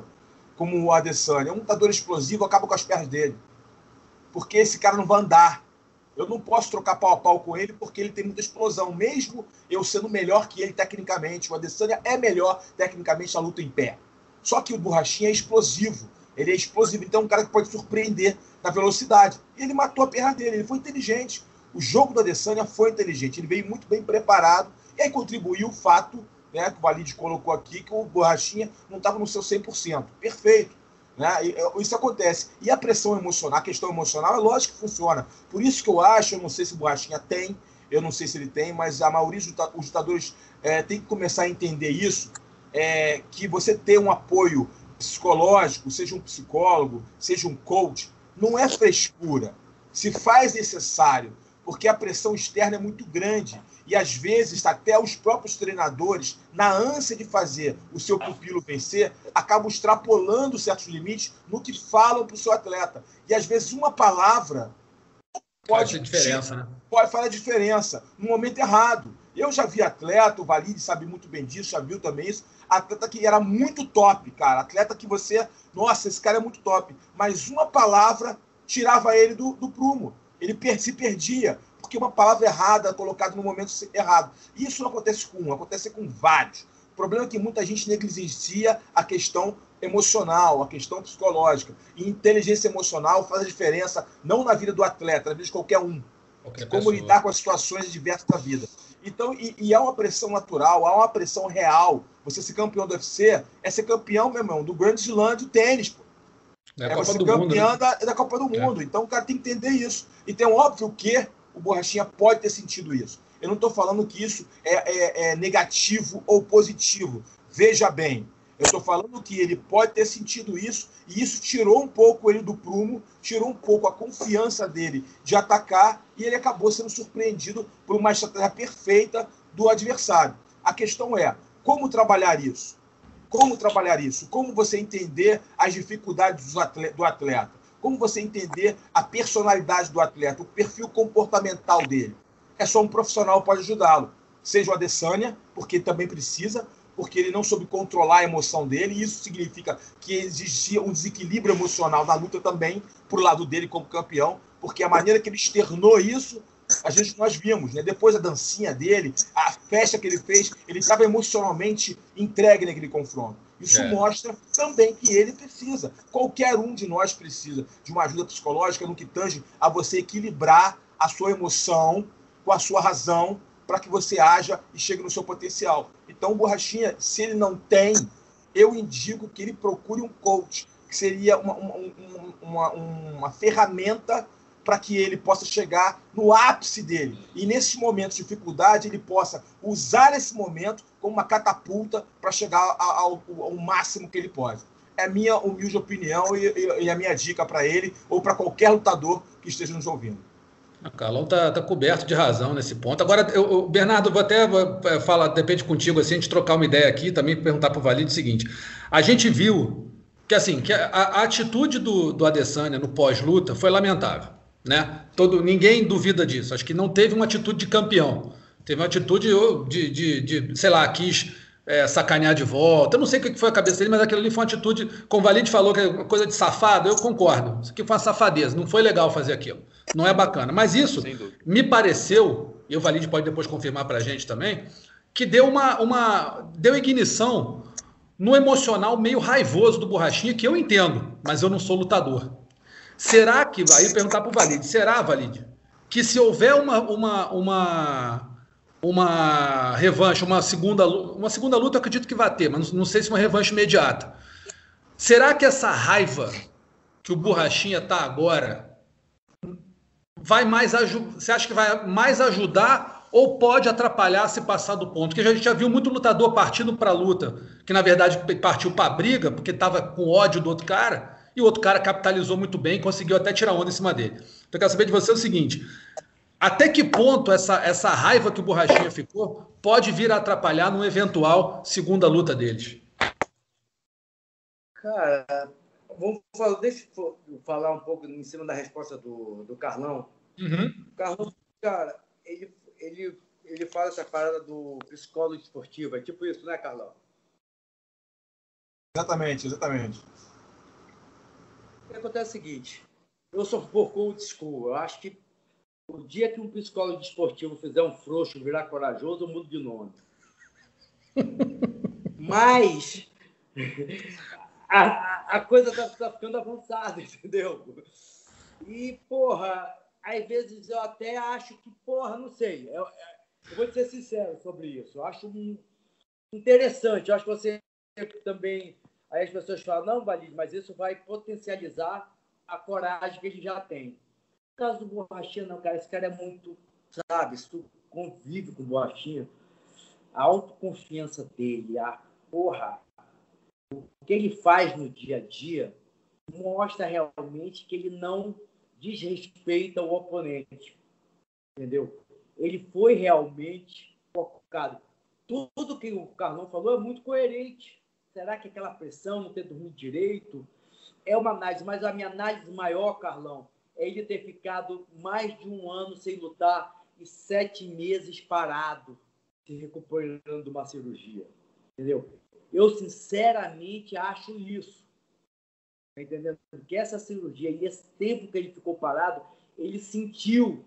C: como o Adesanya. Um lutador explosivo acaba com as pernas dele porque esse cara não vai andar. Eu não posso trocar pau a pau com ele porque ele tem muita explosão, mesmo eu sendo melhor que ele tecnicamente. O Adesanya é melhor tecnicamente na luta em pé. Só que o Borrachinha é explosivo. Ele é explosivo, então é um cara que pode surpreender na velocidade. Ele matou a perna dele, ele foi inteligente. O jogo do Adesanya foi inteligente, ele veio muito bem preparado e aí contribuiu o fato, né, que o Valide colocou aqui, que o Borrachinha não estava no seu 100%. Perfeito. Né? Isso acontece. E a pressão emocional, a questão emocional, é lógico que funciona. Por isso que eu acho, eu não sei se o Borrachinha tem, eu não sei se ele tem, mas a maioria dos lutadores é, tem que começar a entender isso, é, que você ter um apoio psicológico, seja um psicólogo, seja um coach, não é frescura. Se faz necessário, porque a pressão externa é muito grande. E às vezes, até os próprios treinadores, na ânsia de fazer o seu pupilo vencer, acabam extrapolando certos limites no que falam para o seu atleta. E às vezes, uma palavra pode
B: fazer diferença, né?
C: Pode fazer diferença no momento errado. Eu já vi atleta, o Valide sabe muito bem disso, já viu também isso. Atleta que era muito top, cara. Atleta que você, nossa, esse cara é muito top. Mas uma palavra tirava ele do, do prumo. Ele se perdia porque uma palavra errada colocada no momento errado. Isso não acontece com um, acontece com vários. O problema é que muita gente negligencia a questão emocional, a questão psicológica. E inteligência emocional faz a diferença não na vida do atleta, na vida de qualquer um. Qualquer de como pessoa. lidar com as situações diversas da vida. Então, e, e, há uma pressão natural, há uma pressão real. Você ser campeão do UFC é ser campeão, meu irmão, do grande slam do tênis, pô. É, é você campeão mundo, né? da, da Copa do é. Mundo. É. Então o cara tem que entender isso. E tem óbvio que o Borrachinha pode ter sentido isso. Eu não estou falando que isso é, é, é, negativo ou positivo. Veja bem, eu estou falando que ele pode ter sentido isso e isso tirou um pouco ele do prumo, tirou um pouco a confiança dele de atacar e ele acabou sendo surpreendido por uma estratégia perfeita do adversário. A questão é como trabalhar isso? Como trabalhar isso? Como você entender as dificuldades do atleta? Como você entender a personalidade do atleta, o perfil comportamental dele? É só um profissional pode ajudá-lo. Seja o Adesanya, porque também precisa, porque ele não soube controlar a emoção dele, e isso significa que existia um desequilíbrio emocional na luta também, por lado dele como campeão, porque a maneira que ele externou isso, a gente nós vimos, né? Depois a dancinha dele, a festa que ele fez, ele estava emocionalmente entregue naquele confronto. Isso é. mostra também que ele precisa, qualquer um de nós precisa de uma ajuda psicológica no que tange a você equilibrar a sua emoção com a sua razão para que você haja e chegue no seu potencial. Então, o Borrachinha, se ele não tem, eu indico que ele procure um coach, que seria uma, uma, uma, uma ferramenta para que ele possa chegar no ápice dele. E nesses momentos de dificuldade, ele possa usar esse momento como uma catapulta para chegar ao, ao, máximo que ele pode. É a minha humilde opinião e, e, e a minha dica para ele ou para qualquer lutador que esteja nos ouvindo.
B: O Carlão está tá coberto de razão nesse ponto. Agora, eu, Bernardo, vou até é, falar, depende contigo, assim, a gente trocar uma ideia aqui, também perguntar para o Valide o seguinte. A gente viu que assim que a, a atitude do, do Adesanya no pós-luta foi lamentável né? Todo, ninguém duvida disso. Acho que não teve uma atitude de campeão. Teve uma atitude de, de, de sei lá, quis é, sacanear de volta. Eu não sei o que foi a cabeça dele, mas aquilo ali foi uma atitude. Como o Valide falou que é uma coisa de safado, eu concordo. Isso aqui foi uma safadeza. Não foi legal fazer aquilo. Não é bacana. Mas isso me pareceu, e o Valide pode depois confirmar para a gente também, que deu uma, uma. deu ignição no emocional meio raivoso do Borrachinha, que eu entendo, mas eu não sou lutador. Será que, aí perguntar para o Valide, será, Valide, que se houver uma, uma, uma, uma revanche, uma segunda, uma segunda luta, acredito que vai ter, mas não, sei se uma revanche imediata. Será que essa raiva que o Borrachinha está agora vai mais você acha que vai mais ajudar ou pode atrapalhar se passar do ponto? Porque a gente já viu muito lutador partindo para a luta, que na verdade partiu para a briga porque estava com ódio do outro cara e o outro cara capitalizou muito bem, conseguiu até tirar onda em cima dele. Então, eu quero saber de você o seguinte: até que ponto essa, essa raiva que o Borrachinha ficou pode vir a atrapalhar numa eventual segunda luta deles?
D: Cara, vamos falar, deixa eu falar um pouco em cima da resposta do, do Carlão.
B: Uhum.
D: O Carlão, cara, ele, ele, ele fala essa parada do psicólogo esportivo, é tipo isso, né, Carlão?
C: Exatamente, exatamente.
D: O que acontece é o seguinte, eu sou por old school, eu acho que o dia que um psicólogo esportivo fizer um frouxo, virar corajoso, eu mudo de nome. *laughs* Mas a, a coisa está tá ficando avançada, *laughs* entendeu? E, porra, às vezes eu até acho que, porra, não sei. Eu, eu vou ser sincero sobre isso. Eu acho interessante. Eu acho que você também. Aí as pessoas falam, não, Valide, mas isso vai potencializar a coragem que ele já tem. Caso do Borrachinha, não, cara. Esse cara é muito, sabe, convive com o Borrachinha, a autoconfiança dele, a porra, o que ele faz no dia a dia mostra realmente que ele não desrespeita o oponente. Entendeu? Ele foi realmente focado. Tudo que o Carlão falou é muito coerente. Será que aquela pressão, não ter dormido direito, é uma análise, mas a minha análise maior, Carlão, é ele ter ficado mais de um ano sem lutar e sete meses parado, se recuperando de uma cirurgia. Entendeu? Eu, sinceramente, acho isso. Tá entendendo? Porque essa cirurgia e esse tempo que ele ficou parado, ele sentiu.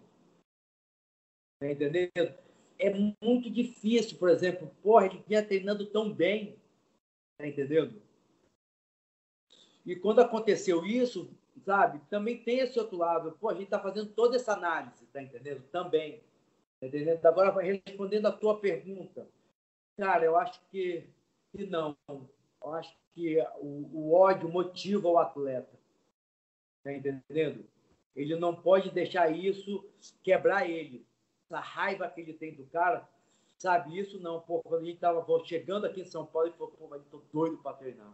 D: Tá entendendo? É muito difícil, por exemplo, porra, ele vinha treinando tão bem. Tá entendendo? E quando aconteceu isso, sabe, também tem esse outro lado. Pô, a gente tá fazendo toda essa análise, tá entendendo? Também. Tá entendendo? Agora, respondendo a tua pergunta, cara, eu acho que que não. Eu acho que o, o ódio motiva o atleta. Tá entendendo? Ele não pode deixar isso quebrar ele. Essa raiva que ele tem do cara, sabe? Isso não. Pô, quando a gente estava chegando aqui em São Paulo, ele falou: pô, mas eu tô doido para treinar.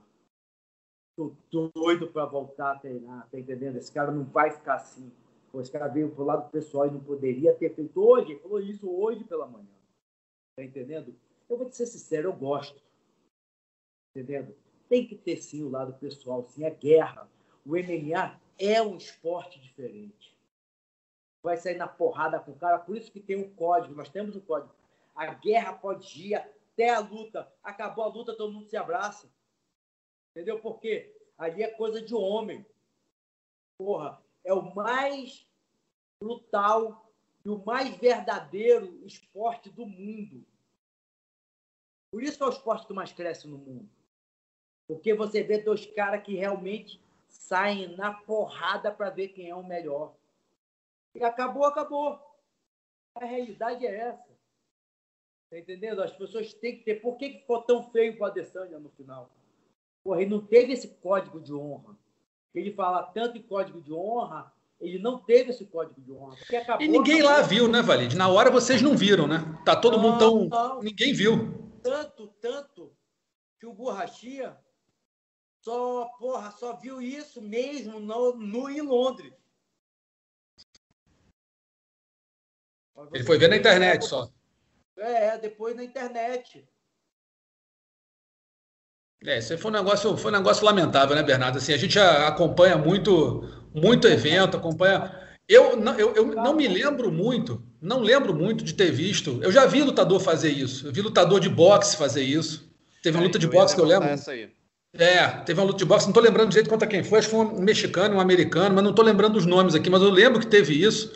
D: Tô doido para voltar a treinar, tá entendendo? Esse cara não vai ficar assim. Esse cara veio pro lado pessoal e não poderia ter feito hoje. Falou isso hoje pela manhã. Tá entendendo? Eu vou te ser sincero, eu gosto. Entendendo? Tem que ter sim o lado pessoal, sim, é guerra. O MMA é um esporte diferente. Vai sair na porrada com o cara, por isso que tem um código, nós temos um código. A guerra pode ir até a luta. Acabou a luta, todo mundo se abraça. Entendeu? Porque ali é coisa de homem. Porra, é o mais brutal e o mais verdadeiro esporte do mundo. Por isso é o esporte que mais cresce no mundo. Porque você vê dois caras que realmente saem na porrada para ver quem é o melhor. E acabou, acabou. A realidade é essa. Tá entendendo? As pessoas têm que ter. Por que ficou tão feio o Adesanya no final? Porra, ele não teve esse código de honra. Ele fala tanto em código de honra, ele não teve esse código de honra.
B: E ninguém lá viu, né, Valide? Na hora vocês não viram, né? Tá todo não, mundo tão. Não. Ninguém viu.
D: Tanto, tanto, que o Borrachia só, porra, só viu isso mesmo no, no em Londres.
B: Ele foi ver na internet só.
D: É, depois na internet.
B: É, isso foi um negócio, foi um negócio lamentável, né, Bernardo? Assim, a gente acompanha muito, muito evento, acompanha. Eu, não, eu, eu não me lembro muito, não lembro muito de ter visto. Eu já vi lutador fazer isso. Eu vi lutador de boxe fazer isso. Teve uma luta de boxe que eu lembro. Essa aí. É, teve uma luta de boxe, não estou lembrando direito contra quem foi, acho que foi um mexicano, um americano, mas não estou lembrando os nomes aqui, mas eu lembro que teve isso.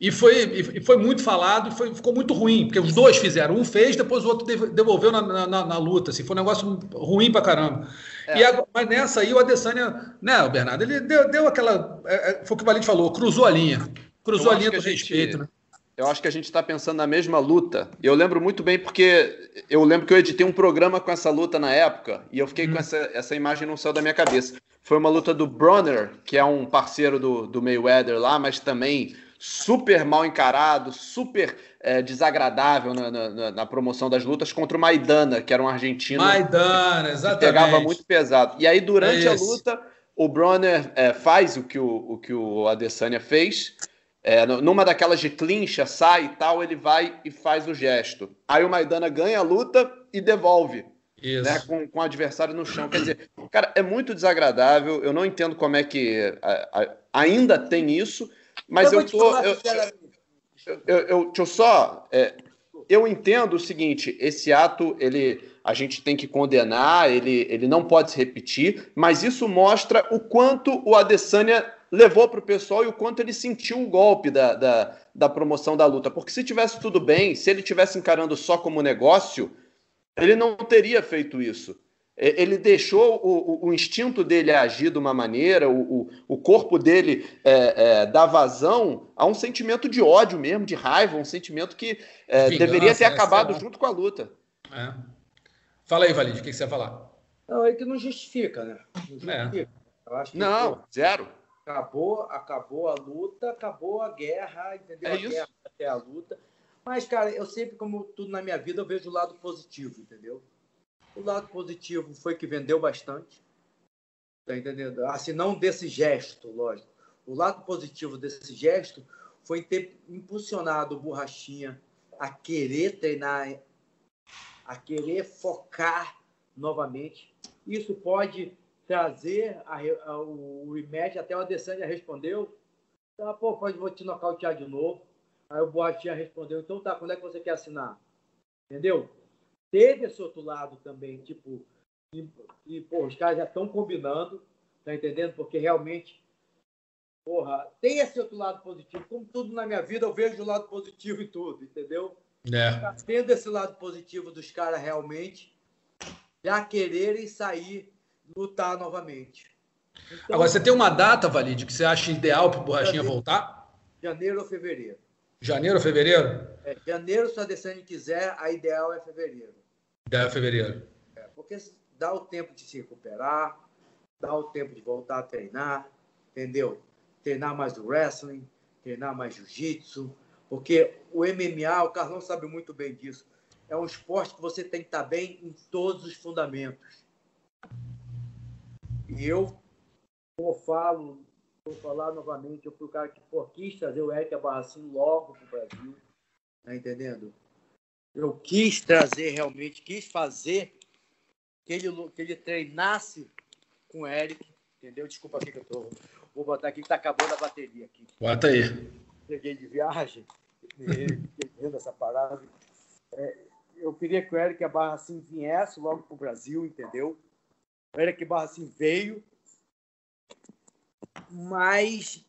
B: E foi, e foi muito falado e foi, ficou muito ruim, porque os dois fizeram. Um fez, depois o outro devolveu na, na, na luta. Assim, foi um negócio ruim pra caramba. É. E agora, mas nessa aí o Adesanya, né, o Bernardo, ele deu, deu aquela. É, é foi o que o Valente falou, cruzou a linha. Cruzou a linha do respeito, né?
E: Eu acho que a gente está pensando na mesma luta. Eu lembro muito bem porque eu lembro que eu editei um programa com essa luta na época e eu fiquei hum. com essa, essa imagem no céu da minha cabeça. Foi uma luta do Bronner, que é um parceiro do, do Mayweather lá, mas também super mal encarado, super é, desagradável na, na, na, promoção das lutas contra o Maidana, que era um argentino
B: Maidana, exatamente.
E: que pegava muito pesado. E aí, durante é a luta, o Bronner é, faz o que o, o, que o Adesanya fez. É, numa daquelas de clincha, sai e tal, ele vai e faz o gesto. Aí o Maidana ganha a luta e devolve. Né, com, com o adversário no chão. Quer dizer, cara, é muito desagradável. Eu não entendo como é que a, a, ainda tem isso, mas eu, eu tô. Eu, eu, eu, eu, deixa eu só. É, eu entendo o seguinte: esse ato, ele, a gente tem que condenar, ele, ele não pode se repetir, mas isso mostra o quanto o Adesanya levou para o pessoal e o quanto ele sentiu o golpe da, da, da promoção da luta. Porque se tivesse tudo bem, se ele tivesse encarando só como negócio, ele não teria feito isso. Ele deixou o, o, instinto dele agir de uma maneira, o, o corpo dele é, é, dar vazão a um sentimento de ódio mesmo, de raiva, um sentimento que é, Vingança, deveria ter né, acabado junto com a luta.
B: É. Fala aí, Valide, o que, você ia falar?
D: Não, é que não justifica, né? Não
E: é. justifica. não, pô, zero.
D: Acabou, acabou a luta, acabou a guerra, entendeu?
E: É
D: a
E: isso.
D: guerra até a luta. Mas, cara, eu sempre, como tudo na minha vida, eu vejo o lado positivo, entendeu? O lado positivo foi que vendeu bastante. Tá entendendo? Assim, não desse gesto, lógico. O lado positivo desse gesto foi ter impulsionado o Borrachinha a querer treinar, a querer focar novamente. Isso pode trazer a, a, o rematch, até o Adesanya respondeu, tá, pô, pode vou te nocautear de novo. Aí o Borrachinha respondeu, então tá, quando é que você quer assinar? Entendeu? Teve esse outro lado também, tipo, e, e pô, os caras já estão combinando, tá entendendo? Porque realmente, porra, tem esse outro lado positivo. Como tudo na minha vida, eu vejo o lado positivo em tudo, entendeu?
B: É.
D: Tá tendo esse lado positivo dos caras realmente já quererem sair, lutar novamente.
B: Então, Agora, você tem uma data, Valide, que você acha ideal para o Borrachinha janeiro, voltar?
D: Janeiro ou fevereiro.
B: Janeiro ou fevereiro?
D: É, janeiro, se a Adesanya quiser, a ideal é fevereiro.
B: É fevereiro.
D: É, porque dá o tempo de se recuperar, dá o tempo de voltar a treinar, entendeu? Treinar mais o wrestling, treinar mais jiu-jitsu, porque o MMA, o Carlão sabe muito bem disso, é um esporte que você tem que estar bem em todos os fundamentos. E eu, como falo, vou falar novamente, eu fui o cara que pô, quis trazer o Eric Abarracino logo para o Brasil, tá entendendo? Eu quis trazer realmente, quis fazer que ele, que ele treinasse com o Eric, entendeu? Desculpa aqui que eu tô. Vou botar aqui que tá acabando a bateria aqui.
B: Bota aí.
D: Cheguei de viagem, entendendo essa parada. É, eu queria que o Eric Barra assim viesse logo para o Brasil, entendeu? O Eric Barra assim veio, mas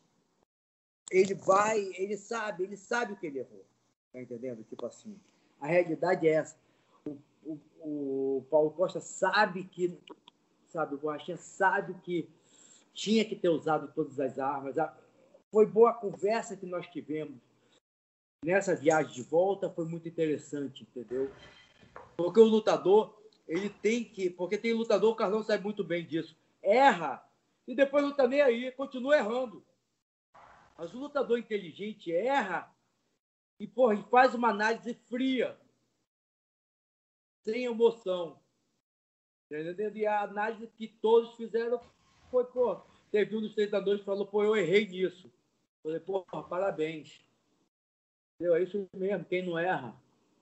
D: ele vai, ele sabe, ele sabe o que ele errou. Tá entendendo? Tipo assim, a realidade é essa. O, o, o Paulo Costa sabe que, sabe, o Borrachinha sabe que tinha que ter usado todas as armas. Foi boa a conversa que nós tivemos nessa viagem de volta, foi muito interessante, entendeu? Porque o lutador, ele tem que. Porque tem lutador, o Carlão sabe muito bem disso. Erra e depois não está nem aí, continua errando. Mas o lutador inteligente erra e, porra, faz uma análise fria, sem emoção. Entendeu? E a análise que todos fizeram foi, pô, teve um dos treinadores que falou, pô, eu errei nisso. Falei, pô, parabéns. Entendeu? É isso mesmo, quem não erra.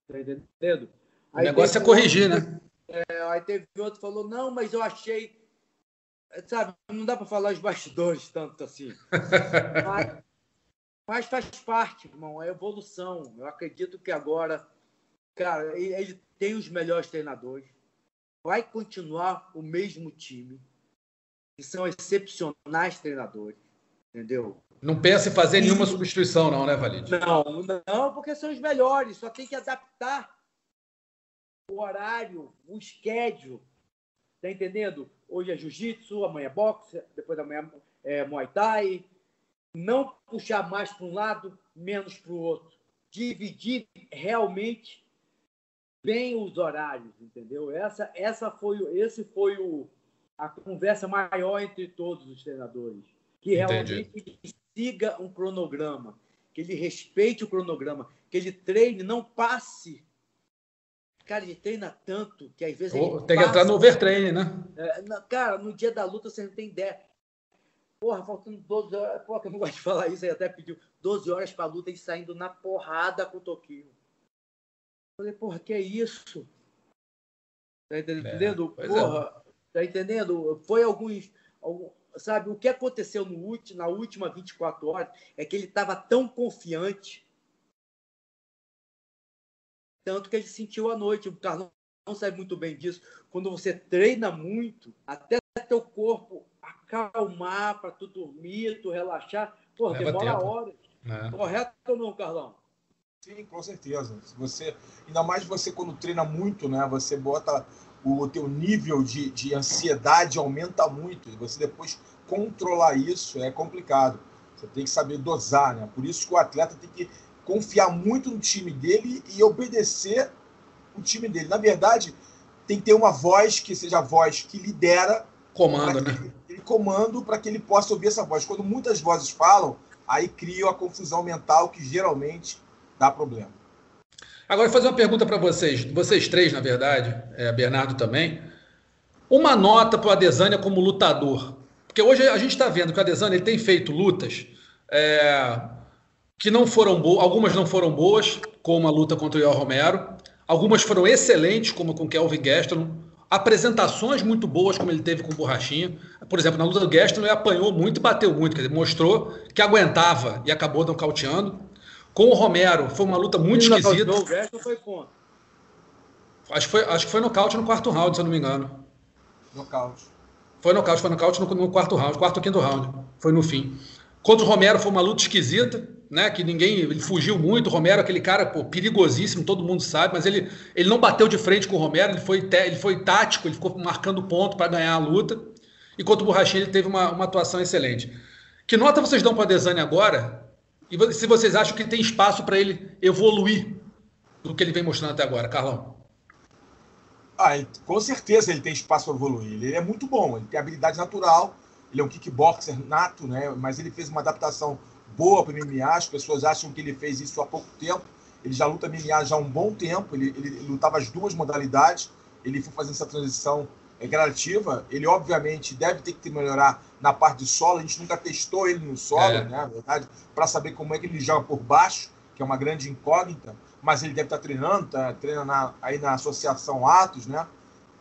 D: Tá entendendo?
B: o negócio é corrigir, né?
D: É, aí teve outro que falou, não, mas eu achei. Sabe, não dá para falar os bastidores tanto assim. *laughs* mas, mas, faz parte, irmão, é evolução. Eu acredito que agora, cara, ele tem os melhores treinadores. Vai continuar o mesmo time. Que são excepcionais treinadores. Entendeu?
B: Não pensa em fazer nenhuma substituição, não, né, Valide?
D: Não, não, porque são os melhores. Só tem que adaptar o horário, o schedule. Tá entendendo? Hoje é jiu-jitsu, amanhã é boxe, depois amanhã é muay thai. Não puxar mais para um lado, menos para o outro. Dividir realmente bem os horários, entendeu? Essa, essa foi, esse foi o, a conversa maior entre todos os treinadores. Que realmente siga um cronograma, que ele respeite o cronograma, que ele treine, não passe Cara, ele treina tanto que às vezes.
B: Oh, tem que entrar no overtraining, né?
D: É, cara, no dia da luta você não tem ideia. Porra, faltando 12 horas. Porra, que eu não gosto de falar isso, aí até pediu 12 horas pra luta e saindo na porrada com o Toquinho. Falei, porra, que é isso? Tá entendendo?
B: É,
D: porra, é. tá entendendo? Foi alguns. Sabe, o que aconteceu no último, na última 24 horas é que ele estava tão confiante. Tanto que ele sentiu à noite. O Carlão não sabe muito bem disso. Quando você treina muito, até teu corpo acalmar para tu dormir, tu relaxar, pô, Leva demora tempo. horas. É. Correto ou não, Carlão?
C: Sim, com certeza. Se você, ainda mais você quando treina muito, né? Você bota o teu nível de, de ansiedade aumenta muito e você depois controlar isso é complicado. Você tem que saber dosar, né? Por isso que o atleta tem que confiar muito no time dele e obedecer o time dele. Na verdade, tem que ter uma voz que seja a voz que lidera.
B: Comando, né?
C: Comando para que ele possa ouvir essa voz. Quando muitas vozes falam, aí cria a confusão mental que geralmente dá problema.
B: Agora, fazer uma pergunta para vocês, vocês três, na verdade, é, Bernardo também. Uma nota para o Adesanya como lutador. Porque hoje a gente está vendo que o Adesanya ele tem feito lutas é, que não foram boas, algumas não foram boas, como a luta contra o Ior Romero, algumas foram excelentes, como com Kelvin Gastelum, apresentações muito boas, como ele teve com o Borrachinha. Por exemplo, na luta do Gastelum, ele apanhou muito e bateu muito, quer dizer, mostrou que aguentava e acabou nocauteando. Com o Romero, foi uma luta muito ele esquisita. O Gastelum foi contra. Acho que foi, acho que foi nocaute no quarto round, se eu não me engano.
C: Nocaute.
B: Foi nocaute, foi nocaute no, no quarto round, quarto ou quinto round. Foi no fim. Contra o Romero foi uma luta esquisita, né? Que ninguém. Ele fugiu muito. Romero, aquele cara pô, perigosíssimo, todo mundo sabe, mas ele, ele não bateu de frente com o Romero, ele foi, ele foi tático, ele ficou marcando ponto para ganhar a luta. E contra o Borrachinha ele teve uma, uma atuação excelente. Que nota vocês dão para o Adesanya agora? E se vocês acham que tem espaço para ele evoluir do que ele vem mostrando até agora, Carlão?
C: Ah, ele, com certeza ele tem espaço para evoluir. Ele é muito bom, ele tem habilidade natural, ele é um kickboxer nato, né? Mas ele fez uma adaptação boa para MMA. As pessoas acham que ele fez isso há pouco tempo. Ele já luta MMA já há um bom tempo. Ele, ele, ele lutava as duas modalidades. Ele foi fazendo essa transição é, gradativa. Ele, obviamente, deve ter que melhorar na parte de solo. A gente nunca testou ele no solo, é. né? Na verdade, para saber como é que ele joga por baixo, que é uma grande incógnita mas ele deve estar treinando, tá, treina na, aí na Associação Atos, né?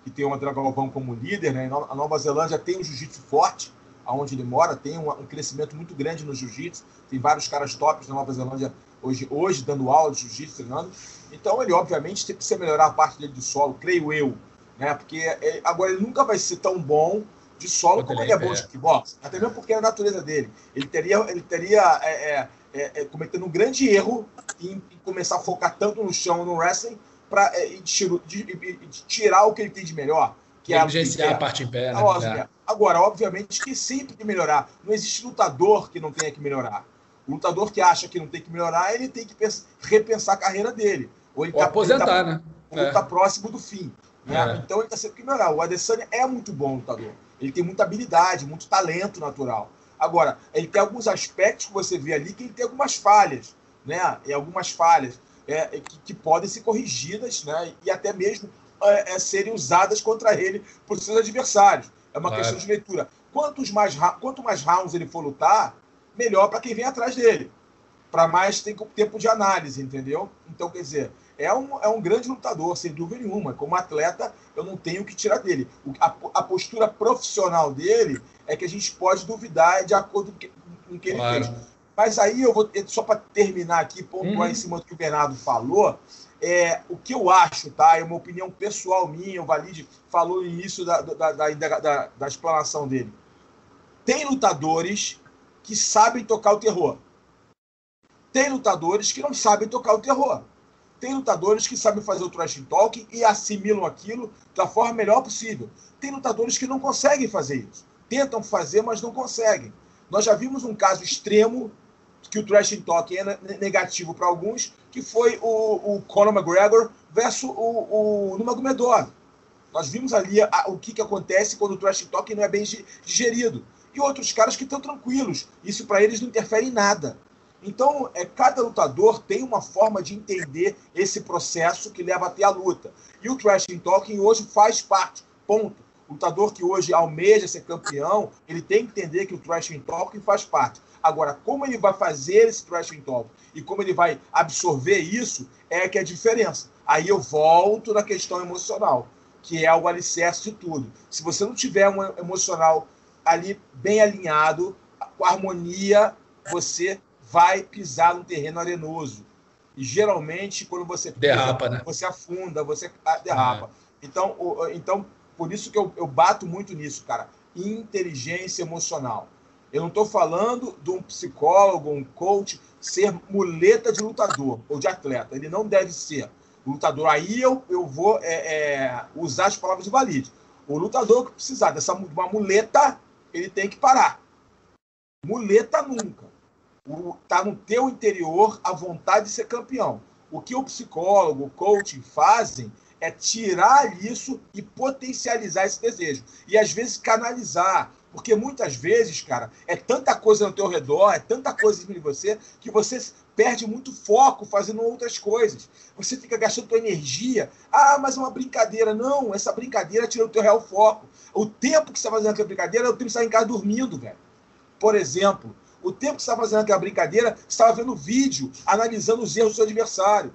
C: Que tem o André Galvão como líder, né? A Nova Zelândia tem um jiu-jitsu forte, aonde ele mora, tem um, um crescimento muito grande no jiu-jitsu, tem vários caras tops na Nova Zelândia hoje, hoje dando aula de jiu-jitsu, treinando. Então ele, obviamente, tem que melhorar a parte dele de solo, creio eu, né? Porque é, agora ele nunca vai ser tão bom de solo como ele é bom de kickbox, até mesmo porque é a natureza dele. Ele teria, ele teria é, é, é, é, cometendo um grande erro em, em, começar a focar tanto no chão no wrestling para é, tirar o que ele tem de melhor. Que
B: é a, a parte em pé. Né?
C: Agora, obviamente que sempre que melhorar. Não existe lutador que não tenha que melhorar. O lutador que acha que não tem que melhorar, ele tem que pensar, repensar a carreira dele.
B: Ou, ele ou tá, aposentar, ele tá, né?
C: Ou é. tá próximo do fim. Né? É. Então ele está sempre que melhorar. O Adesanya é muito bom lutador. Ele tem muita habilidade, muito talento natural. Agora, ele tem alguns aspectos que você vê ali que ele tem algumas falhas, né? E algumas falhas é, que, que, podem ser corrigidas, né? E até mesmo é, é, serem usadas contra ele por seus adversários. É uma claro. questão de leitura. Quantos mais, quanto mais rounds ele for lutar, melhor para quem vem atrás dele. Para mais tem tempo de análise, entendeu? Então, quer dizer, é um, é um grande lutador, sem dúvida nenhuma. Como atleta, eu não tenho o que tirar dele. O, a, a, postura profissional dele é que a gente pode duvidar de acordo com, com o que ele claro. fez. Mas aí eu vou, só para terminar aqui, pontuar hum. em cima do que o Bernardo falou, é, o que eu acho, tá? É uma opinião pessoal minha, o Valide falou no início da, da, da, da, da explanação dele. Tem lutadores que sabem tocar o terror. Tem lutadores que não sabem tocar o terror. Tem lutadores que sabem fazer o trash talk e assimilam aquilo da forma melhor possível. Tem lutadores que não conseguem fazer isso. Tentam fazer, mas não conseguem. Nós já vimos um caso extremo que o trash talk é negativo para alguns, que foi o, o Conor McGregor versus o, o Nurmagomedov. Nós vimos ali a, o que, que acontece quando o trash talk não é bem digerido. E outros caras que estão tranquilos. Isso para eles não interfere em nada. Então, é, cada lutador tem uma forma de entender esse processo que leva até a luta. E o Trash Talking hoje faz parte, ponto. O lutador que hoje almeja ser campeão, ele tem que entender que o trash talk faz parte. Agora, como ele vai fazer esse trash talk e como ele vai absorver isso, é que é a diferença. Aí eu volto na questão emocional, que é o alicerce de tudo. Se você não tiver um emocional ali bem alinhado, com harmonia, você vai pisar no terreno arenoso. E geralmente, quando você
B: pisa, derrapa, né?
C: você afunda, você derrapa. É. Então, então, por isso que eu, eu bato muito nisso, cara. Inteligência emocional. Eu não estou falando de um psicólogo, um coach, ser muleta de lutador ou de atleta. Ele não deve ser lutador. Aí eu, eu vou é, é, usar as palavras de valide. O lutador que precisar dessa uma muleta, ele tem que parar. Muleta nunca. Está no teu interior a vontade de ser campeão. O que o psicólogo, o coaching fazem é tirar isso e potencializar esse desejo. E às vezes canalizar. Porque muitas vezes, cara, é tanta coisa no teu redor, é tanta coisa em você, que você perde muito foco fazendo outras coisas. Você fica gastando tua energia. Ah, mas é uma brincadeira. Não, essa brincadeira tira o teu real foco. O tempo que você está fazendo aquela brincadeira é o tempo que você está em casa dormindo, velho. Por exemplo, o tempo que você está fazendo aquela brincadeira, você estava vendo vídeo, analisando os erros do seu adversário.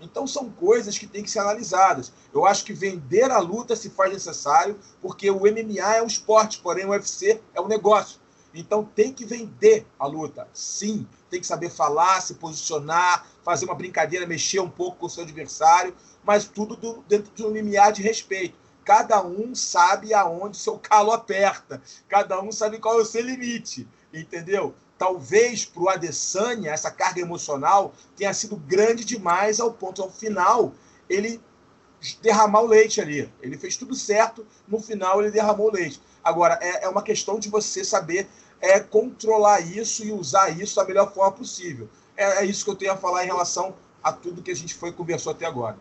C: Então são coisas que têm que ser analisadas. Eu acho que vender a luta se faz necessário, porque o MMA é um esporte, porém o UFC é um negócio. Então tem que vender a luta, sim. Tem que saber falar, se posicionar, fazer uma brincadeira, mexer um pouco com o seu adversário, mas tudo do, dentro de um limiar de respeito. Cada um sabe aonde seu calo aperta, cada um sabe qual é o seu limite, entendeu? Talvez para o Adesanya essa carga emocional tenha sido grande demais ao ponto, ao final, ele derramar o leite ali. Ele fez tudo certo, no final ele derramou o leite. Agora, é, é uma questão de você saber é, controlar isso e usar isso da melhor forma possível. É, é isso que eu tenho a falar em relação a tudo que a gente foi conversou até agora.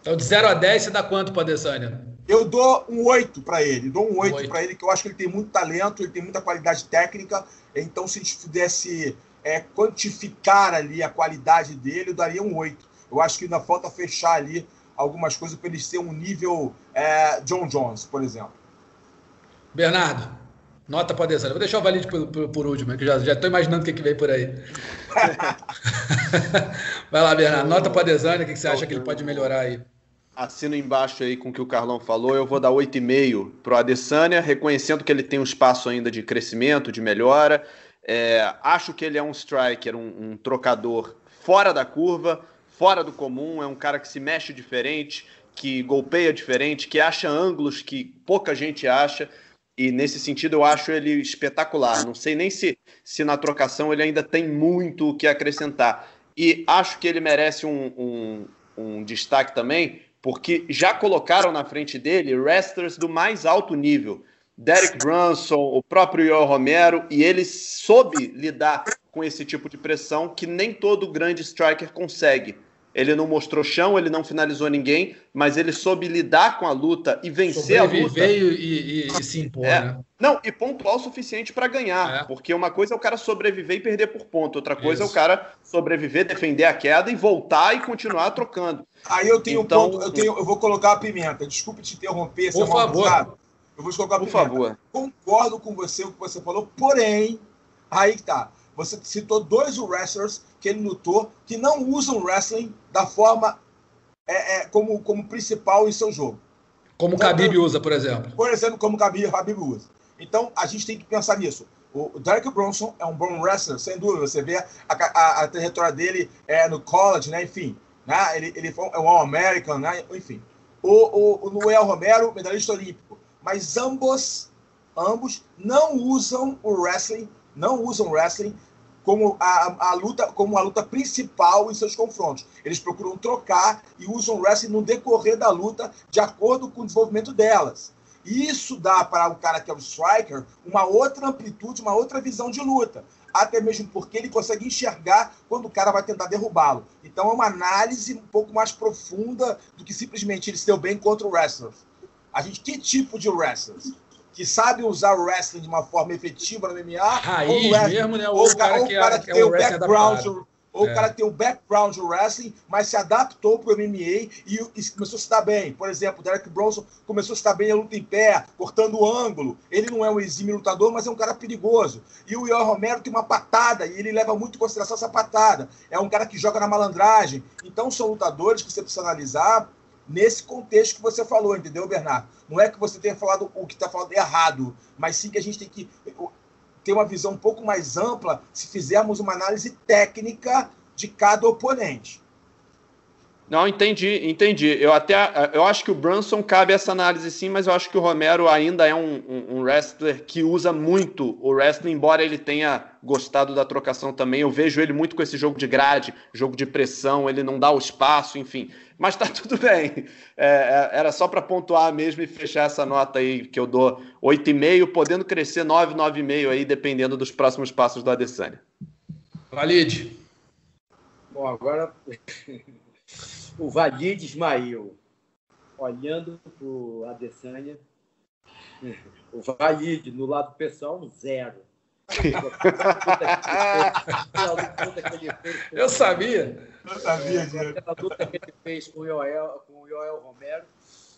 B: Então, de 0 a 10, você dá quanto para Adesanya?
C: Eu dou um 8 para ele. Dou um 8, 8. para ele, que eu acho que ele tem muito talento, ele tem muita qualidade técnica. Então, se a gente pudesse é, quantificar ali a qualidade dele, eu daria um 8. Eu acho que ainda falta fechar ali algumas coisas para ele ser um nível é, John Jones, por exemplo.
B: Bernardo, nota para Adesanya. Vou deixar o Valide por, por, por, último, que já estou imaginando o que, que vem por aí. *laughs* Vai lá, Bernardo. Nota para Adesanya, o que, que você acha que ele pode melhorar aí?
E: Assino embaixo aí com o que o Carlão falou. Eu vou dar 8,5 para o Adesanya, reconhecendo que ele tem um espaço ainda de crescimento, de melhora. É, acho que ele é um striker, um, um trocador fora da curva, fora do comum. É um cara que se mexe diferente, que golpeia diferente, que acha ângulos que pouca gente acha. E nesse sentido eu acho ele espetacular. Não sei nem se, se na trocação ele ainda tem muito o que acrescentar. E acho que ele merece um, um, um destaque também, porque já colocaram na frente dele wrestlers do mais alto nível. Derek Brunson, o próprio Yoel Romero, e ele soube lidar com esse tipo de pressão que nem todo grande striker consegue. Ele não mostrou chão, ele não finalizou ninguém, mas ele soube lidar com a luta e vencer a luta.
B: E, e, e se impor, é. né?
E: Não, e pontuar o suficiente para ganhar. É. Porque uma coisa é o cara sobreviver e perder por ponto, outra coisa Isso. é o cara sobreviver, defender a queda e voltar e continuar trocando.
C: Aí eu tenho então, um ponto, eu, tenho, eu vou colocar a pimenta. Desculpe te interromper,
B: por é favor.
C: Eu vou colocar a por pimenta. favor. Concordo com você o que você falou, porém, aí tá. Você citou dois wrestlers que ele lutou que não usam wrestling da forma é, é, como, como principal em seu jogo.
B: Como o então, Khabib usa, por exemplo.
C: Por exemplo, como o Khabib, Khabib usa. Então, a gente tem que pensar nisso. O Derek Bronson é um bom wrestler, sem dúvida. Você vê a, a, a trajetória dele é, no college, né? enfim. Né? Ele, ele foi, é um All-American, né? enfim. O, o, o Noel Romero, medalhista olímpico. Mas ambos, ambos não usam o wrestling, não usam wrestling como a, a, luta como a luta principal em seus confrontos. Eles procuram trocar e usam o wrestling no decorrer da luta de acordo com o desenvolvimento delas. Isso dá para o cara que é o striker uma outra amplitude, uma outra visão de luta. Até mesmo porque ele consegue enxergar quando o cara vai tentar derrubá-lo. Então é uma análise um pouco mais profunda do que simplesmente ele se deu bem contra o wrestler. A gente, que tipo de wrestlers? que sabe usar o wrestling de uma forma efetiva no MMA.
B: Raiz ou mesmo, né? Ou,
C: o cara, ou que, é, cara que, que é tem o background, ou Ou
B: É.
C: o cara tem um background de wrestling, mas se adaptou para o MMA e, e começou a se dar bem. Por exemplo, o Derek Bronson começou a se dar bem a luta em pé, cortando o ângulo. Ele não é um exímio lutador, mas é um cara perigoso. E o Ian Romero tem uma patada, e ele leva muito em consideração essa patada. É um cara que joga na malandragem. Então são lutadores que você precisa analisar nesse contexto que você falou, entendeu, Bernardo? Não é que você tenha falado o que está falando errado, mas sim que a gente tem que ter uma visão um pouco mais ampla se fizermos uma análise técnica de cada oponente.
E: Não, entendi, entendi. Eu até eu acho que o Brunson cabe essa análise sim, mas eu acho que o Romero ainda é um, um, um, wrestler que usa muito o wrestling, embora ele tenha gostado da trocação também. Eu vejo ele muito com esse jogo de grade, jogo de pressão, ele não dá o espaço, enfim. Mas tá *laughs* tudo bem. É, era só para pontuar mesmo e fechar essa nota aí que eu dou 8,5, podendo crescer 9, 9,5 aí, dependendo dos próximos passos do Adesanya.
B: Valide.
D: Bom, agora o Valide Ismail, olhando para o Adesanya, o Valide, no lado pessoal, um zero.
B: Eu sabia.
C: Eu sabia,
D: Aquela luta que ele fez com o Joel, com o Joel Romero,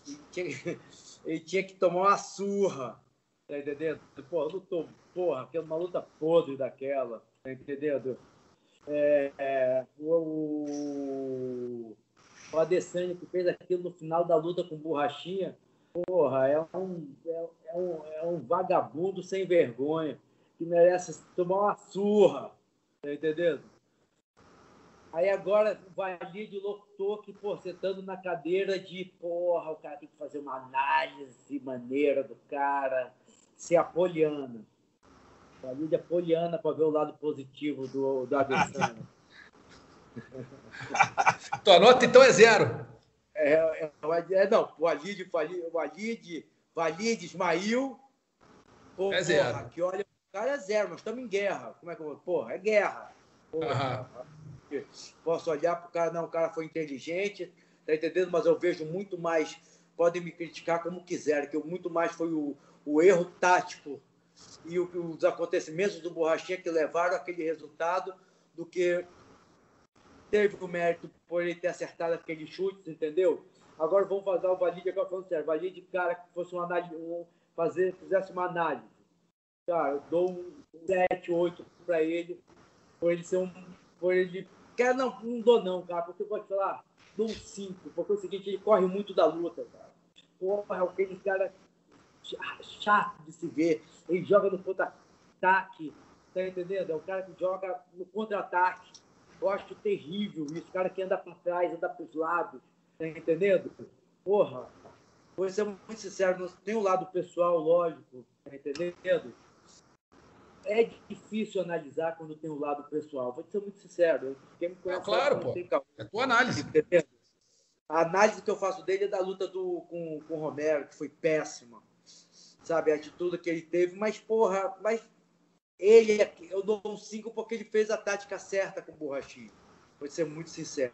D: ele tinha, ele tinha que tomar uma surra, tá entendendo? Porra, lutou, porra, aquela uma luta podre daquela, tá entendendo? É, é, o, o Adesanya que fez aquilo no final da luta com borrachinha, porra, é um, é, é um, é um vagabundo sem vergonha que merece tomar uma surra, tá entendendo? Aí agora o Valide lotou que, pô, sentando na cadeira de, porra, o cara tem que fazer uma análise maneira do cara, ser apoliana. O Valide é poliana para ver o lado positivo do, do. *laughs* *laughs*
B: Tua nota então é zero.
D: É, é, é não, o Valide, o Valide, Ismail, porra,
B: é zero.
D: que olha, o cara é zero, nós estamos em guerra. Como é que eu vou? Porra, é guerra. Porra, Posso olhar para o cara, não, o cara foi inteligente, tá entendendo? Mas eu vejo muito mais, podem me criticar como quiserem, que muito mais foi o, o erro tático e o, os acontecimentos do Borrachinha que levaram aquele resultado do que teve o mérito por ele ter acertado aquele chute, entendeu? Agora vamos fazer o Valide, agora falando sério, Valide, cara, que fosse uma análise, um, fazer, fizesse uma análise. Cara, eu dou um 7, 8 para ele, por ele ser um. Por ele Quero, não, não dou não, cara, porque eu te falar, dou um 5, porque é o seguinte, ele corre muito da luta, cara. Porra, é aquele cara chato de se ver, ele joga no contra-ataque, tá entendendo? É o cara que joga no contra-ataque. Eu acho terrível isso, o cara que anda para trás, anda para os lados, tá entendendo? Porra, vou ser muito sincero, tem o um lado pessoal, lógico, tá entendendo? é difícil analisar quando tem o um lado pessoal. Vou ser muito sincero. Quem me conhece,
B: é claro, pô. É tua análise.
D: Entendeu? A análise que eu faço dele é da luta do, com, com o Romero, que foi péssima. Sabe, a atitude que ele teve. Mas, porra, mas ele, eu dou um 5 porque ele fez a tática certa com o Borrachinho. Vou ser muito sincero.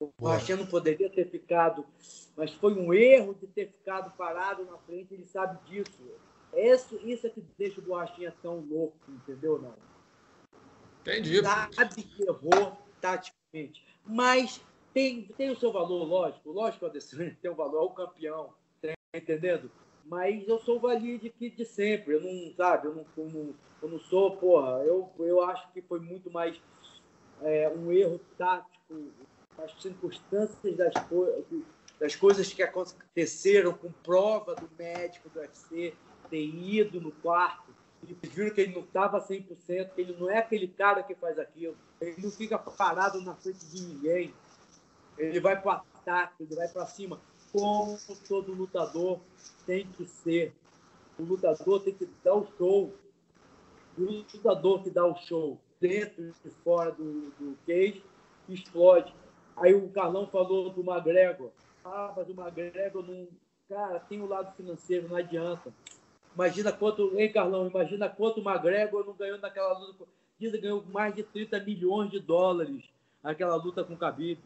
D: O Borrachinho não poderia ter ficado, mas foi um erro de ter ficado parado na frente, ele sabe disso. Isso, isso é que deixa o Borrachinha tão louco, entendeu? Não.
B: Entendi.
D: Sabe que errou taticamente. Mas tem, tem o seu valor, lógico. Lógico que o Adesanya tem o valor, é o campeão, tá entendendo? Mas eu sou o valide que de sempre. Eu não, sabe, eu não, eu não, eu não sou, porra. Eu, eu acho que foi muito mais é, um erro tático, as circunstâncias das, co das coisas que aconteceram com prova do médico do UFC ter ido no quarto, eles viram que ele não estava 100%, que ele não é aquele cara que faz aquilo. Ele não fica parado na frente de ninguém. Ele vai para o ataque, ele vai para cima. Como todo lutador tem que ser. O lutador tem que dar o show. O lutador que dá o show dentro e fora do, do cage explode. Aí o Carlão falou do McGregor. Ah, mas o McGregor não. Cara, tem o lado financeiro, não adianta. Imagina quanto, hein, Carlão? Imagina quanto o McGregor não ganhou naquela luta. Diz que ganhou mais de 30 milhões de dólares naquela luta com o Khabib.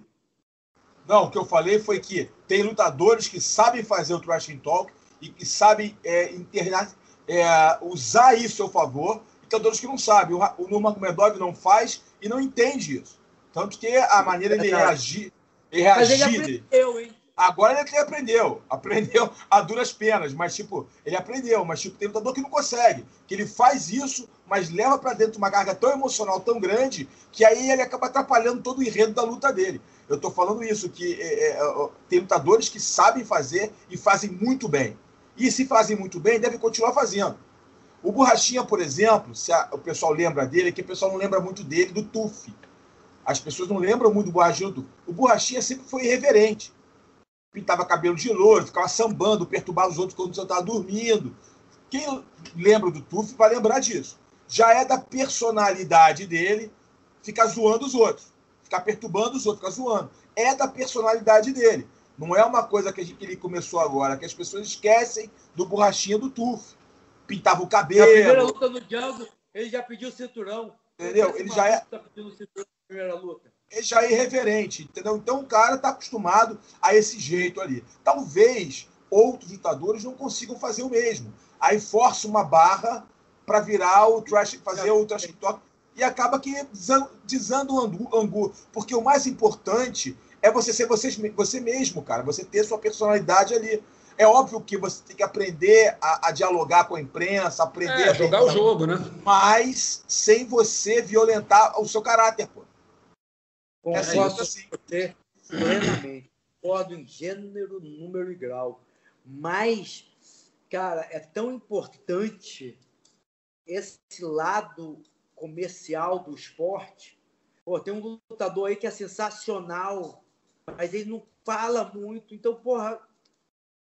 C: Não, o que eu falei foi que tem lutadores que sabem fazer o trash talk e que sabem é, internar, é, usar isso a seu favor, lutadores que não sabem. O, o Nurmagomedov não faz e não entende isso. Tanto que a maneira de reagir, ele
D: Mas ele
C: reagir
D: aprendeu, hein?
C: Agora ele aprendeu, *laughs* aprendeu a duras penas, mas tipo, ele aprendeu, mas tipo, tem lutador que não consegue, que ele faz isso, mas leva para dentro uma carga tão emocional, tão grande, que aí ele acaba atrapalhando todo o enredo da luta dele. Eu tô falando isso, que é, é, tem lutadores que sabem fazer e fazem muito bem. E se fazem muito bem, devem continuar fazendo. O Borrachinha, por exemplo, se a, o pessoal lembra dele, é que o pessoal não lembra muito dele, do Tuf. As pessoas não lembram muito do Borrachinha do. O Borrachinha sempre foi irreverente pintava cabelo de louro, ficava sambando, perturbava os outros quando você estava dormindo. Quem lembra do Tuf vai lembrar disso. Já é da personalidade dele ficar zoando os outros, ficar perturbando os outros, ficar zoando. É da personalidade dele. Não é uma coisa que, ele começou agora, que as pessoas esquecem do borrachinha do Tuf. Pintava o cabelo. Na
D: primeira luta no Django, ele já pediu o cinturão.
C: Entendeu? Ele já é.
D: Tá pedindo cinturão na primeira luta
C: é já é irreverente, entendeu? Então o cara está acostumado a esse jeito ali. Talvez outros lutadores não consigam fazer o mesmo. Aí força uma barra para virar o trash, fazer o trash talk e acaba que desanda o angu, angu, porque o mais importante é você ser você, você mesmo, cara, você ter sua personalidade ali. É óbvio que você tem que aprender a, a dialogar com a imprensa, aprender
B: é,
C: a
B: jogar o jogo, né?
C: Mas sem você violentar o seu caráter, pô.
D: Concordo assim. com você plenamente. Concordo em gênero, número e grau. Mas, cara, é tão importante esse lado comercial do esporte. Pô, tem um lutador aí que é sensacional, mas ele não fala muito. Então, porra,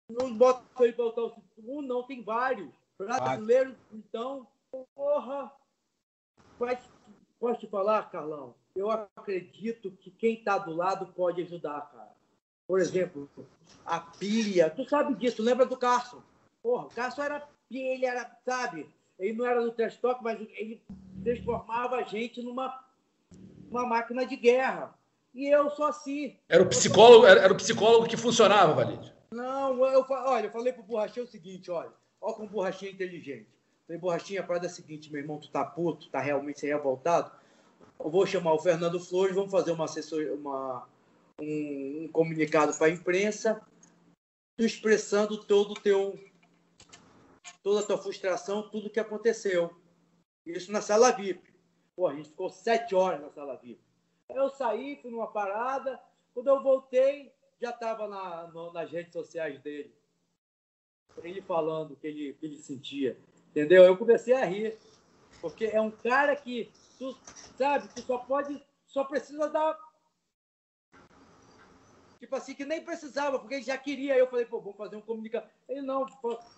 D: não bota ele para o um, não, tem vários. Brasileiro, então, porra. Mas, posso te falar, Carlão? eu acredito que quem está do lado pode ajudar, cara. Por exemplo, a pilha. Tu sabe disso, lembra do Carson? Porra, o Carson era pilha, ele era, sabe? Ele não era do trash talk, mas ele transformava a gente numa uma máquina de guerra. E eu sou assim.
B: Era o psicólogo, era, era o psicólogo que funcionava, Valide.
D: Não, eu, olha, eu falei pro Borrachinha o seguinte, olha, olha como Borrachinha inteligente. Falei, Borrachinha, a parada é a seguinte, meu irmão, tu tá puto, tá realmente revoltado eu vou chamar o Fernando Flores, vamos fazer uma, assessor, uma um, um comunicado para imprensa, expressando todo teu toda a tua frustração, tudo que aconteceu. Isso na sala VIP. Pô, a gente ficou sete horas na sala VIP. Eu saí, fui numa parada, quando eu voltei, já estava na, nas redes sociais dele. Ele falando o que ele, que ele sentia. Entendeu? Eu comecei a rir. Porque é um cara que Tu sabe, tu só pode, só precisa dar. Tipo assim, que nem precisava, porque ele já queria. Eu falei, pô, vamos fazer um comunicado. Ele não,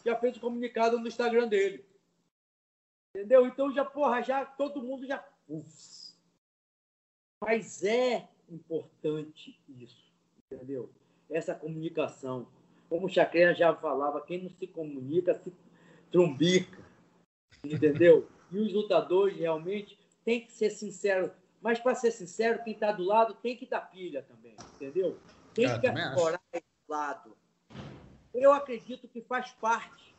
D: já fez um comunicado no Instagram dele. Entendeu? Então já, porra, já todo mundo já. Mas é importante isso, entendeu? Essa comunicação. Como o Chacreia já falava, quem não se comunica se trumbica, entendeu? E os lutadores realmente tem que ser sincero. Mas, para ser sincero, quem está do lado tem que dar pilha também, entendeu? Tem que explorar esse lado. Eu acredito que faz parte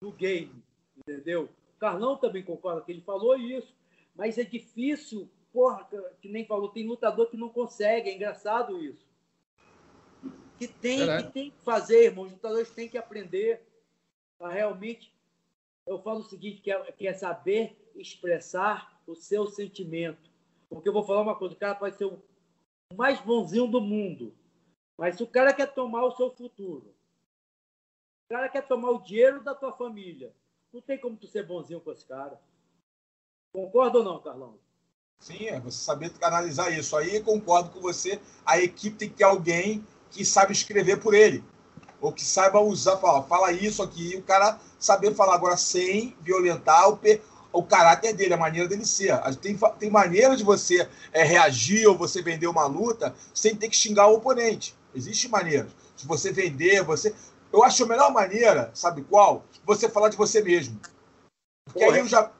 D: do game, entendeu? O Carlão também concorda que ele falou isso, mas é difícil, porra, que nem falou, tem lutador que não consegue, é engraçado isso. Que tem, que, tem que fazer, irmão, os lutadores têm que aprender a realmente. Eu falo o seguinte: que é, que é saber expressar o seu sentimento. Porque eu vou falar uma coisa: o cara pode ser o mais bonzinho do mundo, mas se o cara quer tomar o seu futuro, o cara quer tomar o dinheiro da tua família, não tem como tu ser bonzinho com esse cara. Concorda ou não, Carlão?
C: Sim, é você saber analisar isso. Aí concordo com você. A equipe tem que ter alguém que sabe escrever por ele. Ou que saiba usar, fala, fala isso aqui, e o cara saber falar agora sem violentar o, o caráter dele, a maneira dele ser. Tem, tem maneira de você é, reagir ou você vender uma luta sem ter que xingar o oponente. Existe maneira. Se você vender, você. Eu acho a melhor maneira, sabe qual? Você falar de você mesmo. Porque Porra. aí eu já.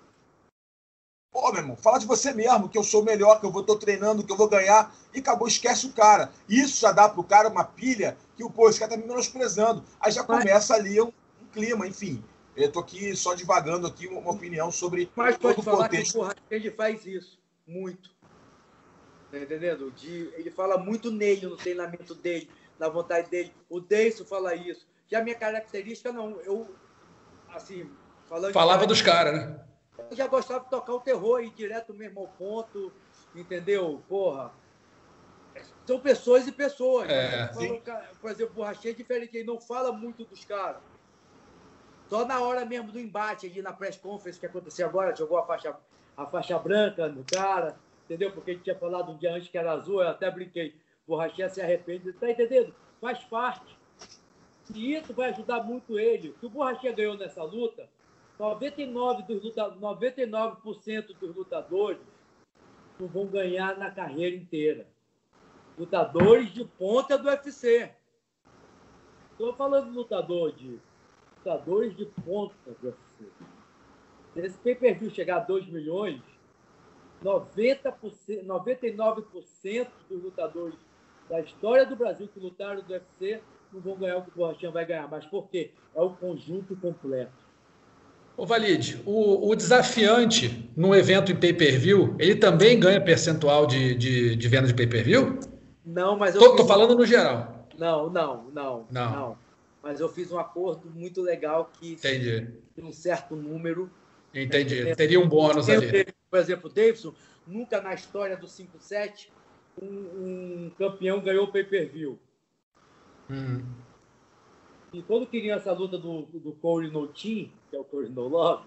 C: Pô, meu irmão, fala de você mesmo, que eu sou melhor, que eu vou tô treinando, que eu vou ganhar, e acabou, esquece o cara. Isso já dá pro cara uma pilha que o pô, esse cara tá me menosprezando. Aí já começa ali um, um clima, enfim. Eu estou aqui só divagando aqui uma opinião sobre
D: Mas pode todo falar o contexto. que o Raquel faz isso muito. Tá entendendo? De, ele fala muito nele, no treinamento dele, na vontade dele. O Deison fala isso. Já a minha característica, não. Eu, assim,
B: falando. Falava dos caras, né?
D: Eu já gostava de tocar o terror, ir direto mesmo ao ponto, entendeu? Porra. São pessoas e pessoas. É, por exemplo, o Borrachinha é diferente, ele não fala muito dos caras. Só na hora mesmo do embate ali na press conference que aconteceu agora, jogou a faixa, a faixa branca no cara, entendeu? Porque ele tinha falado um dia antes que era azul, eu até brinquei. Borrachinha se arrepende, tá entendendo? Faz parte. E isso vai ajudar muito ele. Se o Borrachinha ganhou nessa luta, 99%, dos luta, 99 dos lutadores não vão ganhar na carreira inteira. Lutadores de ponta do UFC. Estou falando de lutador de lutadores de ponta do UFC. Se esse pay-per-view chegar a 2 milhões, 90%, 99% dos lutadores da história do Brasil que lutaram do UFC não vão ganhar o que o Borrachinha vai ganhar. Mas por quê? É o conjunto completo.
B: Ô Valide, o, o, desafiante num evento em pay-per-view, ele também ganha percentual de, de, de venda de pay-per-view?
D: Não, mas
B: eu. Tô, tô falando no geral.
D: Não, não, não, não, não. Mas eu fiz um acordo muito legal que
B: Entendi.
D: tem um certo número.
B: Entendi. Né, Teria um bônus ali.
D: Por exemplo, o Davidson, nunca na história do 5-7 um, um, campeão ganhou pay-per-view. Hum. E quando queriam essa luta do, do Corey No Team, que é o Corey No Love,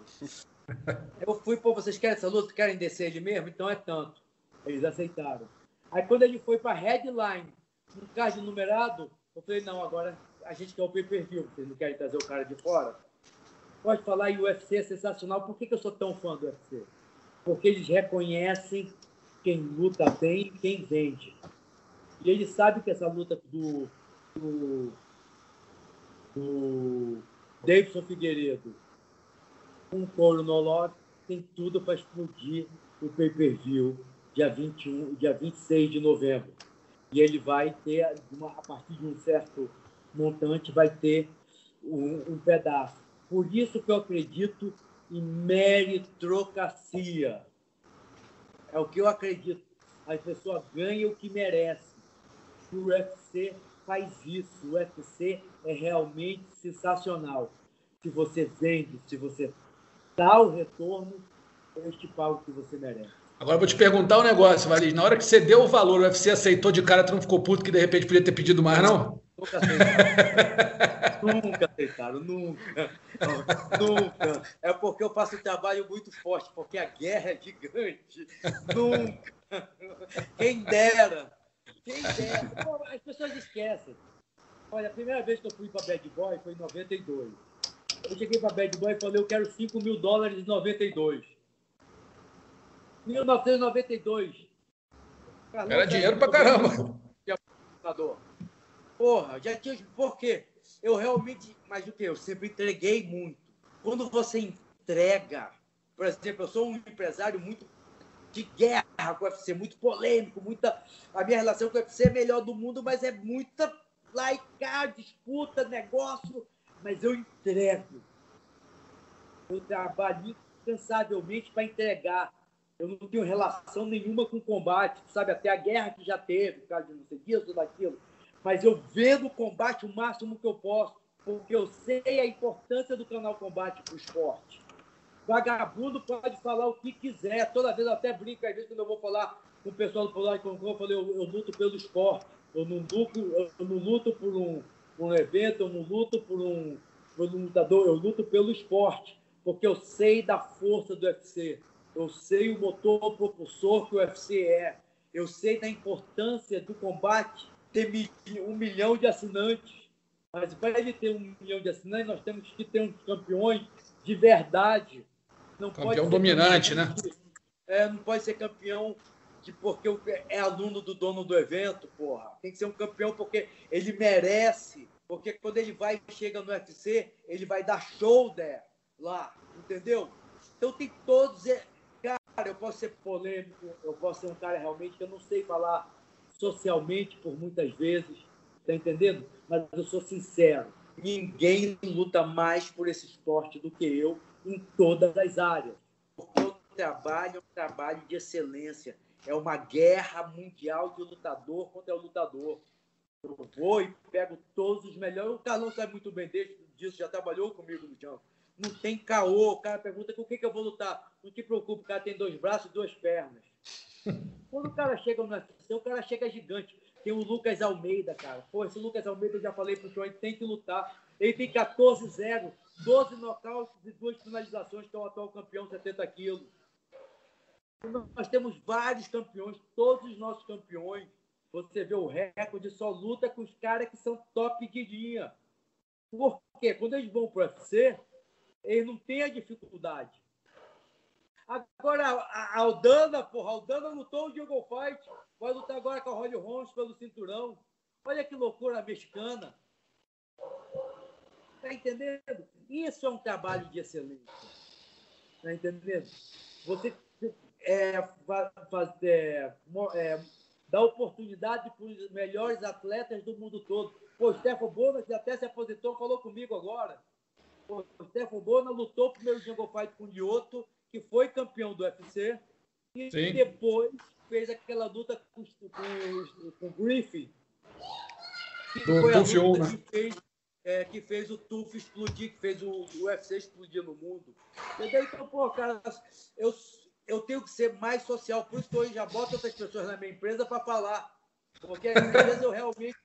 D: *laughs* eu fui, pô, vocês querem essa luta? Querem descer ele mesmo? Então é tanto. Eles aceitaram. Aí quando ele foi para headline, um card numerado, eu falei, não, agora a gente quer o pay-per-view, vocês não querem trazer o cara de fora? Pode falar, e o UFC é sensacional. Por que, que eu sou tão fã do UFC? Porque eles reconhecem quem luta bem e quem vende. E eles sabem que essa luta do, do, do Davidson Figueiredo com o Coro Nolov tem tudo para explodir o pay-per-view dia 21, dia 26 de novembro. E ele vai ter, uma, a partir de um certo montante, vai ter um, um pedaço. Por isso que eu acredito em meritocracia. É o que eu acredito. A pessoa ganha o que merece. O UFC faz isso. O UFC é realmente sensacional. Se você vende, se você dá o retorno, eu te pago o que você merece.
B: Agora vou te perguntar um negócio, Valis. Na hora que você deu o valor, o UFC aceitou de cara, tu não ficou puto que de repente podia ter pedido mais, não?
D: Nunca aceitaram. *laughs* nunca aceitaram, nunca. Nunca. É porque eu faço um trabalho muito forte, porque a guerra é gigante. Nunca. Quem dera. Quem. As pessoas esquecem. Olha, a primeira vez que eu fui para Bad Boy foi em 92. Eu cheguei para Bad Boy e falei, eu quero 5 mil dólares em 92. 1992.
B: Carlos, Era dinheiro pra caramba.
D: Porra, já tinha. Por quê? Eu realmente. Mas o que? Eu sempre entreguei muito. Quando você entrega, por exemplo, eu sou um empresário muito de guerra com o UFC, muito polêmico, muita. A minha relação com o UFC é melhor do mundo, mas é muita laica, disputa, negócio. Mas eu entrego. Eu trabalho incansavelmente para entregar eu não tenho relação nenhuma com combate, sabe? Até a guerra que já teve, por causa de não sei disso ou daquilo. Mas eu vendo o combate o máximo que eu posso, porque eu sei a importância do canal Combate para o esporte. Vagabundo pode falar o que quiser. Toda vez eu até brinco, às vezes, quando eu vou falar com o pessoal do Polar Concon, eu falei, eu, eu, luto pelo esporte. Eu não luto, eu não luto por um, um evento, eu não luto por um, por um lutador, eu luto pelo esporte, porque eu sei da força do UFC eu sei o motor propulsor que o UFC é, eu sei da importância do combate ter um milhão de assinantes. Mas para ele ter um milhão de assinantes, nós temos que ter uns campeões de verdade.
B: Não campeão dominante, né?
D: É, não pode ser campeão de porque é aluno do dono do evento, porra. Tem que ser um campeão porque ele merece. Porque quando ele vai e chega no UFC, ele vai dar shoulder lá, entendeu? Então tem todos Cara, eu posso ser polêmico, eu posso ser um cara realmente que eu não sei falar socialmente por muitas vezes, tá entendendo? Mas eu sou sincero. Ninguém luta mais por esse esporte do que eu em todas as áreas. Porque o trabalho é um trabalho de excelência. É uma guerra mundial de lutador contra lutador. Eu vou e pego todos os melhores. O Carlão sabe muito bem disso, já trabalhou comigo no Django. Não tem caô. O cara pergunta com o que, que eu vou lutar. Não te preocupe, o cara tem dois braços e duas pernas. *laughs* Quando o cara chega no UFC, o cara chega gigante. Tem o Lucas Almeida, cara. Pô, esse Lucas Almeida eu já falei pro senhor, ele tem que lutar. Ele tem 14-0, 12 nocautes e duas finalizações, que é o atual campeão, 70 quilos. Nós temos vários campeões, todos os nossos campeões. Você vê o recorde, só luta com os caras que são top de linha. Por quê? Quando eles vão para o UFC, eles não têm a dificuldade. Agora, a Aldana, porra, a Aldana lutou o Diego Fight, vai lutar agora com a Holly Holmes pelo cinturão. Olha que loucura mexicana. Tá entendendo? Isso é um trabalho de excelência. Tá entendendo? Você é, fazer, é, é, dar oportunidade para os melhores atletas do mundo todo. Pô, o Stefano Bona, que até se aposentou, falou comigo agora. Pô, o Stefano Bona lutou o primeiro Jungle Fight com o Lioto, que foi campeão do UFC, e Sim. depois fez aquela luta com, com, com o Griffin. Que do foi a luta né? que fez é, que fez o TUF explodir, que fez o, UFC explodir no mundo. Entendeu? Então, pô, cara, eu, eu tenho que ser mais social, por isso que eu já boto outras pessoas na minha empresa para falar. Porque às vezes eu realmente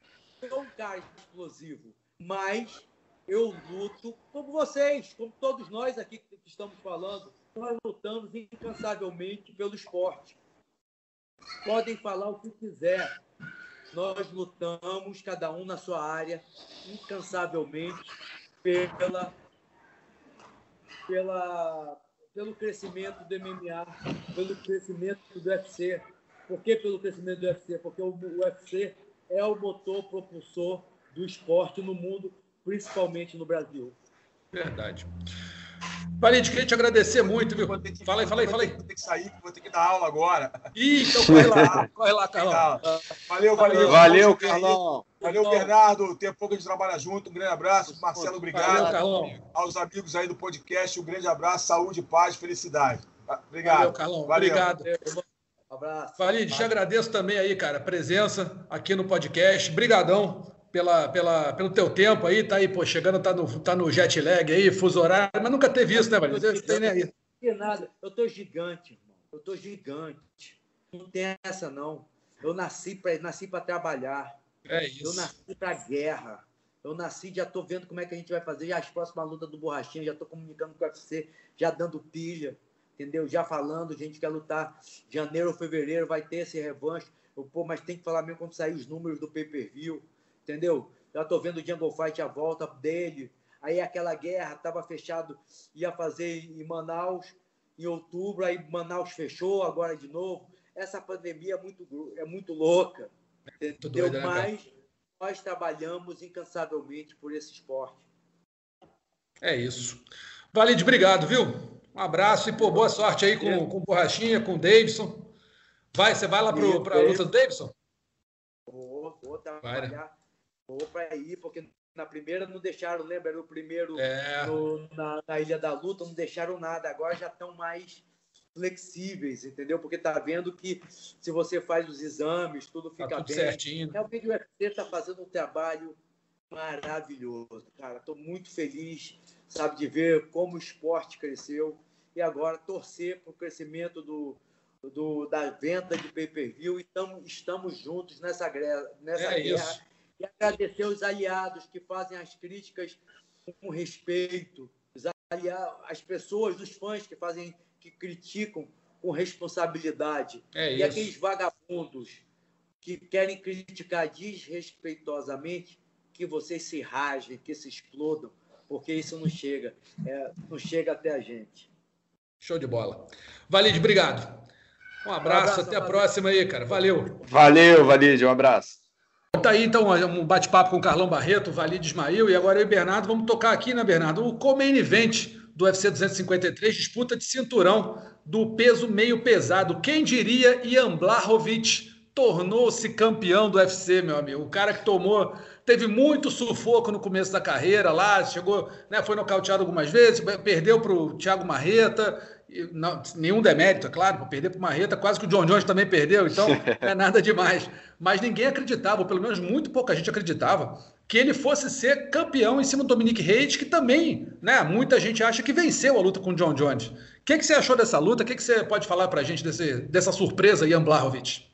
D: sou um cara explosivo, mas eu luto como vocês, como todos nós aqui que estamos falando, nós lutamos incansavelmente pelo esporte. Podem falar o que quiser, nós lutamos, cada um na sua área, incansavelmente, pela, pela, pelo crescimento do MMA, pelo crescimento do UFC. Por que pelo crescimento do UFC? Porque o UFC é o motor propulsor do esporte no mundo, principalmente no Brasil.
B: Verdade. Valide, queria te agradecer muito, viu? Que, fala aí, fala aí, fala aí.
C: Vou ter que sair, vou ter que dar aula agora.
B: Ih, então corre lá, corre lá, Carlão.
C: Valeu, valeu.
E: Valeu, Carlão.
C: Valeu, Bernardo. Tem pouco a gente trabalha junto. Um grande abraço. Marcelo, obrigado. Valeu, Carlão. Aos amigos aí do podcast, um grande abraço, saúde, paz, felicidade. Obrigado. Valeu,
B: Carlão. Valeu. Obrigado. Um abraço. Valide, te agradeço também aí, cara, a presença aqui no podcast. Brigadão pela, pela, pelo teu tempo aí, tá aí, pô, chegando, tá no, tá no jet lag aí, fuso horário, mas nunca teve isso, né? Não tem nem aí.
D: Não nada, eu tô gigante, irmão. Eu tô gigante. Não tem essa, não. Eu nasci para nasci trabalhar.
B: É isso.
D: Eu nasci para guerra. Eu nasci, já tô vendo como é que a gente vai fazer. Já as próximas lutas do Borrachinha, já tô comunicando com o UFC, já dando pilha, entendeu? Já falando, a gente quer lutar janeiro ou fevereiro, vai ter esse revanche. Eu, pô, mas tem que falar mesmo quando sair os números do pay-per-view entendeu? Já estou vendo o Jungle Fight a volta dele. Aí aquela guerra estava fechado, ia fazer em Manaus em outubro, aí Manaus fechou agora de novo. Essa pandemia é muito, é muito louca, entendeu? Doido, né, Mas nós trabalhamos incansavelmente por esse esporte.
B: É isso. Valide, obrigado, viu? Um abraço e pô, boa sorte aí com, com o Borrachinha, com o Davidson. Vai, você vai lá para a luta do Davidson?
D: Vou, vou trabalhar vou para ir, porque na primeira não deixaram, lembra? Era o primeiro
B: é.
D: no, na, na, Ilha da Luta, não deixaram nada. Agora já estão mais flexíveis, entendeu? Porque tá vendo que se você faz os exames, tudo tá fica tá tudo bem.
B: certinho.
D: Realmente o UFC está fazendo um trabalho maravilhoso, cara. Estou muito feliz, sabe, de ver como o esporte cresceu e agora torcer para o crescimento do, do, da venda de pay-per-view. Então, estamos juntos nessa, nessa é guerra. Isso e agradecer os aliados que fazem as críticas com respeito, os aliados, as pessoas, os fãs que fazem, que criticam com responsabilidade.
B: É
D: e aqueles vagabundos que querem criticar desrespeitosamente, que vocês se rasguem, que se explodam, porque isso não chega, é, não chega até a gente.
B: Show de bola. Valide, obrigado. Um abraço, um abraço até a próxima aí, cara. Valeu.
E: Valeu, Valide, um abraço.
B: Tá aí então um bate-papo com o Carlão Barreto, Valide Ismail e agora eu e Bernardo vamos tocar aqui, né, Bernardo? O co-main event do UFC 253, disputa de cinturão do peso meio pesado. Quem diria Ian Blachowicz tornou-se campeão do UFC, meu amigo? O cara que tomou, teve muito sufoco no começo da carreira lá, chegou, né, foi nocauteado algumas vezes, perdeu para o Thiago Marreta não, nenhum demérito, é claro, perder para o Marreta, quase que o John Jones também perdeu, então *laughs* não é nada demais. Mas ninguém acreditava, ou pelo menos muito pouca gente acreditava, que ele fosse ser campeão em cima do Dominic Reis, que também, né, muita gente acha que venceu a luta com o John Jones. O que, que você achou dessa luta? O que, que você pode falar para a gente desse, dessa surpresa, Ian Blachowicz?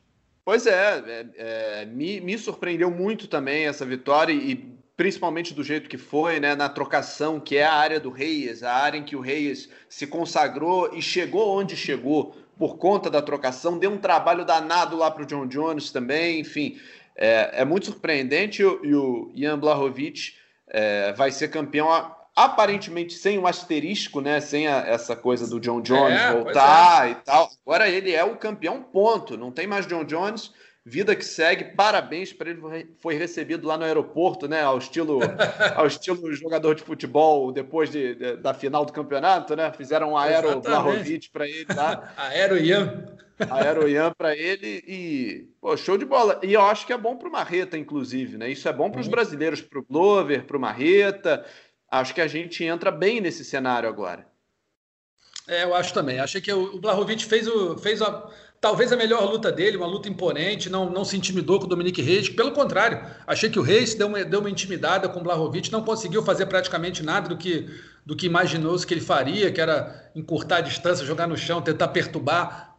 E: Pois é, é, é me, me surpreendeu muito também essa vitória e principalmente do jeito que foi, né, na trocação, que é a área do Reis, a área em que o Reis se consagrou e chegou onde chegou por conta da trocação, deu um trabalho danado lá para o John Jones também, enfim, é, é muito surpreendente e o, Ian Blahovic é, vai ser campeão aparentemente sem um asterisco, né, sem a, essa coisa do John Jones é, voltar é. e tal. Agora ele é o campeão ponto, não tem mais John Jones Vida que segue, parabéns para ele, foi recebido lá no aeroporto, né? Ao estilo, *laughs* ao estilo jogador de futebol depois de, de da final do campeonato, né? Fizeram um aero Blahovic para ele lá. *laughs*
B: aero Ian.
E: Aero Ian para ele e pô, show de bola. E eu acho que é bom para o Marreta, inclusive, né? Isso é bom para os uhum. brasileiros, para o Glover, para o Marreta. Acho que a gente entra bem nesse cenário agora.
B: É, eu acho também. Achei que o Blahovic fez, o, fez a Talvez a melhor luta dele, uma luta imponente, não, não se intimidou com o Dominique Reis. Pelo contrário, achei que o Reis deu uma, deu uma intimidada com o Blahovic, não conseguiu fazer praticamente nada do que, do que imaginou-se que ele faria, que era encurtar a distância, jogar no chão, tentar perturbar,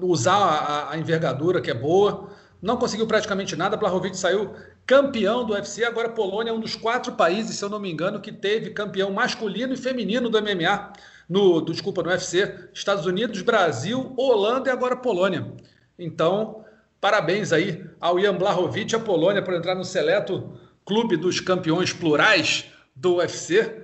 B: usar a, a envergadura, que é boa. Não conseguiu praticamente nada. Blahovic saiu campeão do UFC. Agora, a Polônia é um dos quatro países, se eu não me engano, que teve campeão masculino e feminino do MMA no, do, desculpa, no UFC, Estados Unidos, Brasil, Holanda e agora Polônia. Então, parabéns aí ao Ian Blahovic e à Polônia por entrar no seleto clube dos campeões plurais do UFC,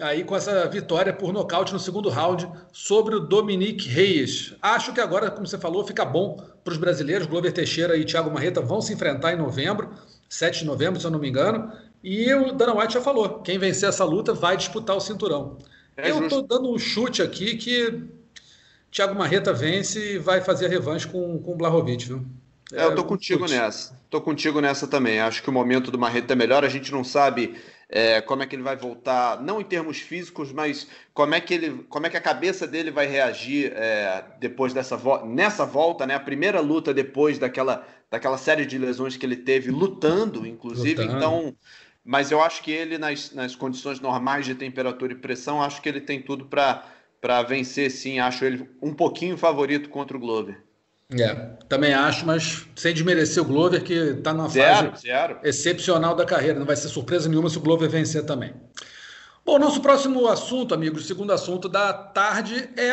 B: aí com essa vitória por nocaute no segundo round sobre o Dominique Reis. Acho que agora, como você falou, fica bom para os brasileiros. Glover Teixeira e Thiago Marreta vão se enfrentar em novembro, 7 de novembro, se eu não me engano. E o Dana White já falou: quem vencer essa luta vai disputar o cinturão. É eu estou dando um chute aqui que Thiago Marreta vence e vai fazer a revanche com, com o Blahovic, viu?
E: É, eu tô contigo chute. nessa. Tô contigo nessa também. Acho que o momento do Marreta é melhor. A gente não sabe é, como é que ele vai voltar, não em termos físicos, mas como é que ele, como é que a cabeça dele vai reagir é, depois dessa nessa volta, né? A primeira luta depois daquela, daquela série de lesões que ele teve lutando, inclusive. Lutando. Então mas eu acho que ele, nas, nas condições normais de temperatura e pressão, acho que ele tem tudo para vencer, sim. Acho ele um pouquinho favorito contra o Glover.
B: É, também acho, mas sem desmerecer o Glover, que está numa fase
E: zero.
B: excepcional da carreira. Não vai ser surpresa nenhuma se o Glover vencer também. Bom, nosso próximo assunto, amigos, o segundo assunto da tarde é